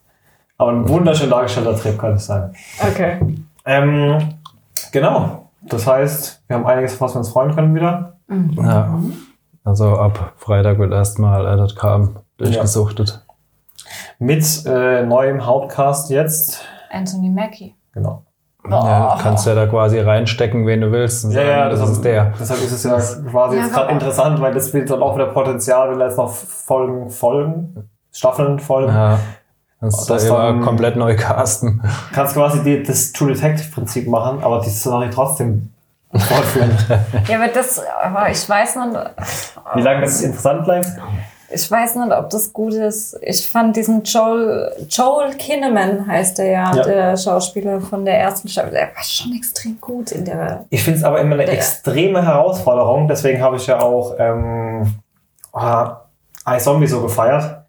aber ein wunderschön dargestellter Trip, kann ich sagen. Okay. Ähm, genau. Das heißt, wir haben einiges, auf was wir uns freuen können wieder. Ja. Also ab Freitag wird erstmal Edit kam durchgesuchtet. Mit äh, neuem Hauptcast jetzt. Anthony Mackie. Genau. Ja, kannst ja da quasi reinstecken, wen du willst. Und sagen, das deshalb- ist der. Deshalb ist es ja quasi Ja, jetzt gerade interessant, weil das Bild dann auch wieder Potenzial, wenn da jetzt noch Folgen, Folgen, Staffeln folgen. Ja. Kannst du Das immer dann- komplett neu casten. Kannst quasi die, das True Detective Prinzip machen, aber die Story trotzdem fortführen. Ja, aber das, aber ich weiß nicht, Wie lange das interessant bleibt? ich weiß nicht, ob das gut ist. Ich fand diesen Joel, Joel Kinnaman heißt der ja, Ja. der Schauspieler von der ersten Staffel. Der war schon extrem gut in der. Ich finde es aber immer eine extreme Herausforderung, deswegen habe ich ja auch ähm, ah, iZombie so gefeiert.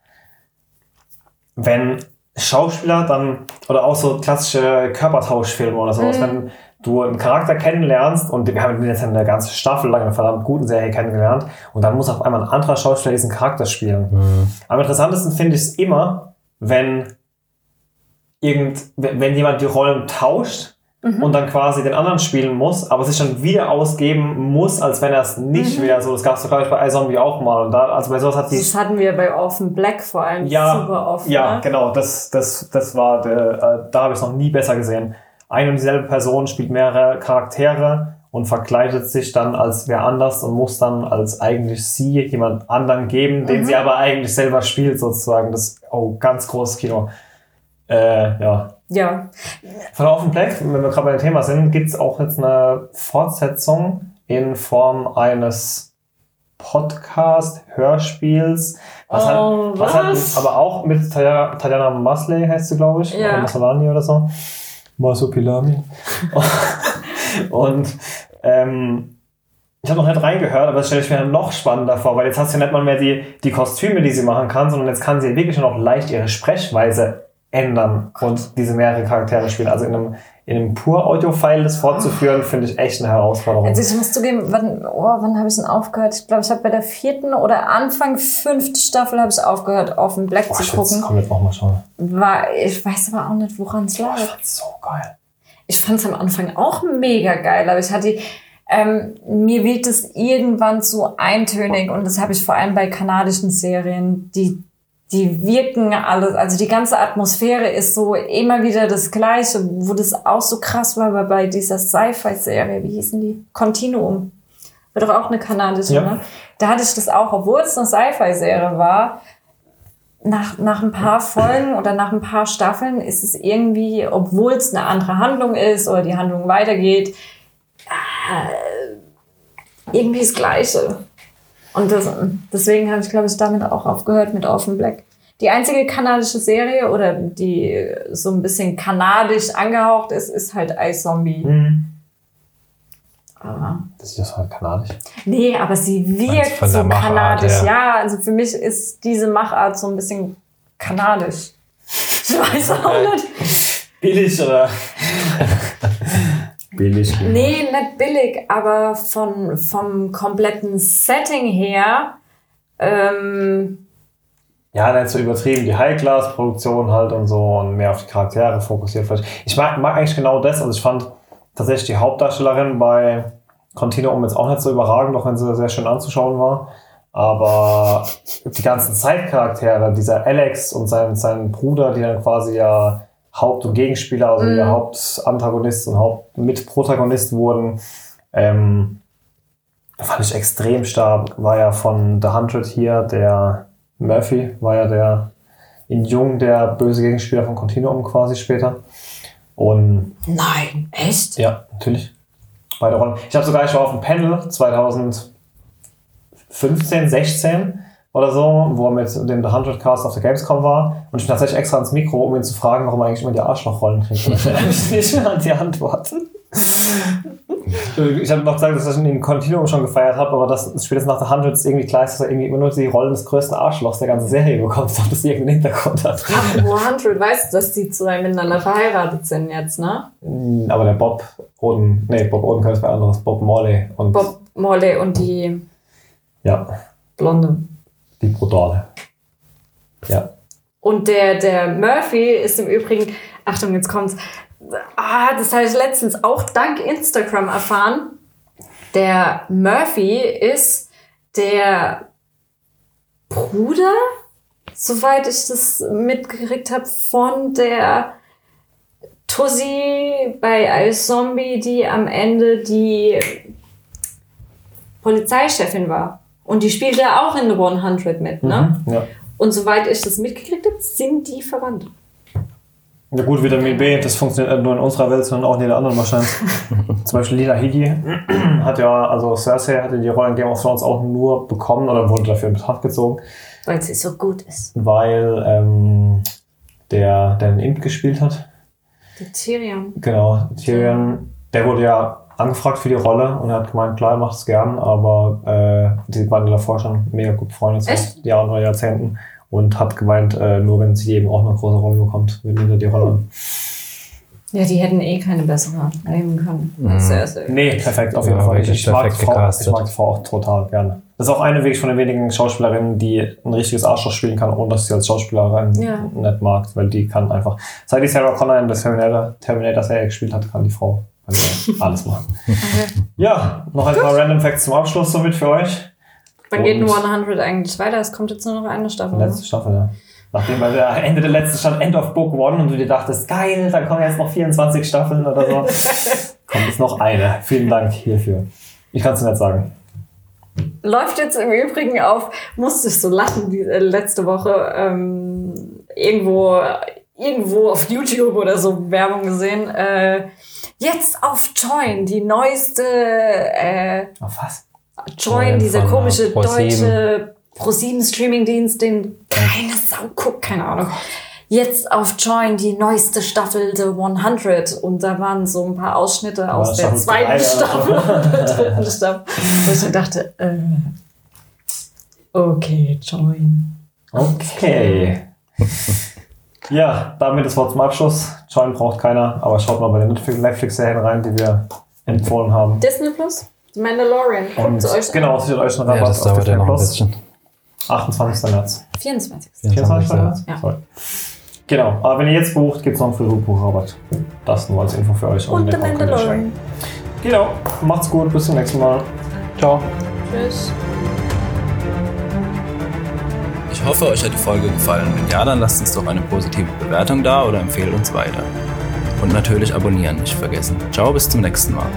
Wenn Schauspieler dann, oder auch so klassische Körpertauschfilme oder sowas, wenn du einen Charakter kennenlernst und wir haben ihn jetzt eine ganze Staffel lang in einer verdammt guten Serie kennengelernt und dann muss auf einmal ein anderer Schauspieler diesen Charakter spielen. Am interessantesten finde ich es immer, wenn irgend, wenn jemand die Rollen tauscht und dann quasi den anderen spielen muss, aber sich dann wieder ausgeben muss, als wenn er es nicht wäre. So, das gab es glaube ich bei iZombie auch mal. Und da, also bei sowas hat die Das hatten wir bei Orphan Black vor allem ja, super oft. Ja, ne? genau. Das, das, das war der, äh, da habe ich es noch nie besser gesehen. Eine und dieselbe Person spielt mehrere Charaktere und verkleidet sich dann als wer anders und muss dann als eigentlich sie jemand anderen geben, den sie aber eigentlich selber spielt, sozusagen. Das oh, ganz großes Kino. Äh, ja. Ja. Von Offen Black, wenn wir gerade bei dem Thema sind, gibt es auch jetzt eine Fortsetzung in Form eines Podcast-Hörspiels. Was Oh, halt, was? was? Halt, aber auch mit Tatjana, Tatjana Masley heißt sie, glaube ich. Ja. Oder Maslany oder so. Masupilami. Und ähm, ich habe noch nicht reingehört, aber das stelle ich mir noch spannender vor, weil jetzt hast du ja nicht mal mehr die, die Kostüme, die sie machen kann, sondern jetzt kann sie wirklich noch leicht ihre Sprechweise ändern und diese mehrere Charaktere spielen. Also in einem, in einem Pur-Audio-File das fortzuführen, finde ich echt eine Herausforderung. Also ich muss zugeben, wann, oh, wann habe ich denn aufgehört? Ich glaube, ich habe bei der vierten oder Anfang fünften Staffel habe ich aufgehört, Orphan Black Boah, zu ich will jetzt gucken. komplett nochmal schauen. War, ich weiß aber auch nicht, woran es lag. So geil. Ich fand es am Anfang auch mega geil, aber ich hatte, ähm, mir wird es irgendwann zu eintönig und das habe ich vor allem bei kanadischen Serien, die die wirken alles, also die ganze Atmosphäre ist so immer wieder das Gleiche, wo das auch so krass war, war bei dieser Sci-Fi-Serie, wie hießen die? Continuum. War doch auch eine kanadische, Ja. ne? Da hatte ich das auch, obwohl es eine Sci-Fi-Serie war, nach, nach ein paar Folgen oder nach ein paar Staffeln ist es irgendwie, obwohl es eine andere Handlung ist oder die Handlung weitergeht, äh, irgendwie das Gleiche. Und das, deswegen habe ich, glaube ich, damit auch aufgehört mit Orphan Black. Die einzige kanadische Serie oder die so ein bisschen kanadisch angehaucht ist, ist halt iZombie. Hm. Aber Das ist ja halt kanadisch. Nee, aber sie wirkt so Machart kanadisch. her. Ja, also für mich ist diese Machart so ein bisschen kanadisch. Ich weiß auch nicht. Billig oder? Billig. Nee, nicht billig, aber von, vom kompletten Setting her. Ähm, Ja, nicht so übertrieben. Die High-Class-Produktion halt und so und mehr auf die Charaktere fokussiert. vielleicht. Ich mag, mag eigentlich genau das. Also ich fand tatsächlich die Hauptdarstellerin bei Continuum jetzt auch nicht so überragend, auch wenn sie sehr schön anzuschauen war. Aber die ganzen Zeitcharaktere, dieser Alex und sein, sein Bruder, die dann quasi ja Haupt- und Gegenspieler, also ihr Hauptantagonist und Hauptmitprotagonist wurden, ähm, fand ich extrem stark. War ja von The Hundred hier, der Murphy, war ja der in Jung der böse Gegenspieler von Continuum quasi später. Und nein, echt? ja, natürlich. Beide Rollen. Ich habe sogar, ich war auf dem Panel 2015, 16 oder so, wo er mit dem The 100 Cast auf der Gamescom war. Und ich bin tatsächlich extra ans Mikro, um ihn zu fragen, warum er eigentlich immer die Arschlochrollen kriegt. Und nicht mehr an die Antwort. Ich habe noch gesagt, dass ich ihn im Continuum schon gefeiert habe, aber das spätestens nach der 100 ist irgendwie klar, dass er irgendwie immer nur die Rollen des größten Arschlochs der ganzen Serie bekommt, ob das irgendeinen Hintergrund hat. Apropos 100, weißt du, dass die zwei miteinander verheiratet sind jetzt, ne? Aber der Bob Oden, nee, Bob Oden kann es bei anderes, Bob Morley und Bob Morley und die ja, Blonde. Die Brutale. Ja. Und der, der Murphy ist im Übrigen, Achtung, jetzt kommt's. Ah, das habe ich letztens auch dank Instagram erfahren. Der Murphy ist der Bruder, soweit ich das mitgekriegt habe, von der Tussi bei Ice Zombie, die am Ende die Polizeichefin war. Und die spielte auch in The 100 mit, ne? Ja. Und soweit ich das mitgekriegt habe, sind die verwandt. Ja gut, Vitamin B, das funktioniert nicht nur in unserer Welt, sondern auch in jeder anderen wahrscheinlich. Zum Beispiel Lila Higgy hat ja, also Cersei hatte die Rolle in Game of Thrones auch nur bekommen oder wurde dafür in Betracht gezogen, Weil sie so gut ist. weil ähm, der, der den Imp gespielt hat, Die Tyrion. genau, Tyrion, der wurde ja angefragt für die Rolle und er hat gemeint, klar, er macht es gern, aber äh, die waren davor schon mega gut befreundet seit? Jahren oder Jahrzehnten und hat gemeint, äh, nur wenn sie eben auch eine große Rolle bekommt, will er die Rolle an. Ja, die hätten eh keine bessere nehmen können. Mhm. Sehr, sehr. Nee, perfekt, auf jeden Ja, Fall. Ich, mag die Frau, ich mag die Frau auch total gerne. Das ist auch eine wirklich von den wenigen Schauspielerinnen, die ein richtiges Arschloch spielen kann, ohne dass sie als Schauspielerin Ja. nicht mag, weil die kann einfach. Seit die Sarah Connor in der Terminator, Terminator Serie gespielt hat, kann die Frau also alles machen. Okay. Ja, noch ein paar Random Facts zum Abschluss somit für euch. Wann geht Und- 100 eigentlich weiter? Es kommt jetzt nur noch eine Staffel. Letzte Ne? Staffel, ja. Nachdem bei der Ende der letzten stand End of Book One und du dir dachtest, geil, dann kommen jetzt noch 24 Staffeln oder so, kommt jetzt noch eine. Vielen Dank hierfür. Ich kann es nicht sagen. Läuft jetzt im Übrigen auf, musste ich so lachen die, äh, letzte Woche, ähm, irgendwo, irgendwo auf YouTube oder so Werbung gesehen. Äh, jetzt auf Join, die neueste äh, Auf was? Join, Join dieser von, komische ProSieben. deutsche ProSieben Streamingdienst, den keine Sau guckt, keine Ahnung. Jetzt auf Join die neueste Staffel The 100 und da waren so ein paar Ausschnitte aus der zweiten drei Staffel und der dritten Staffel, wo ich mir dachte, äh, okay, Join. Okay. Ja, damit das Wort zum Abschluss. Join braucht keiner, aber schaut mal bei den Netflix- Netflix-Serien rein, die wir empfohlen haben. Disney Plus, The Mandalorian, guckt Und es euch genau, sichert euch einen Ja, Rabatt das auf ja Disney noch ein Plus. bisschen. 28. März. an. 24. 24. März? Ja. Sorry. Genau, aber wenn ihr jetzt bucht, gibt es noch einen Frühbuchrabatt. Das nur als Info für euch. Und The könnt ihr Mandalorian. Genau, macht's gut, bis zum nächsten Mal. Ciao. Tschüss. Hoffe, euch hat die Folge gefallen. Wenn ja, dann lasst uns doch eine positive Bewertung da oder empfehlt uns weiter. Und natürlich abonnieren nicht vergessen. Ciao, bis zum nächsten Mal.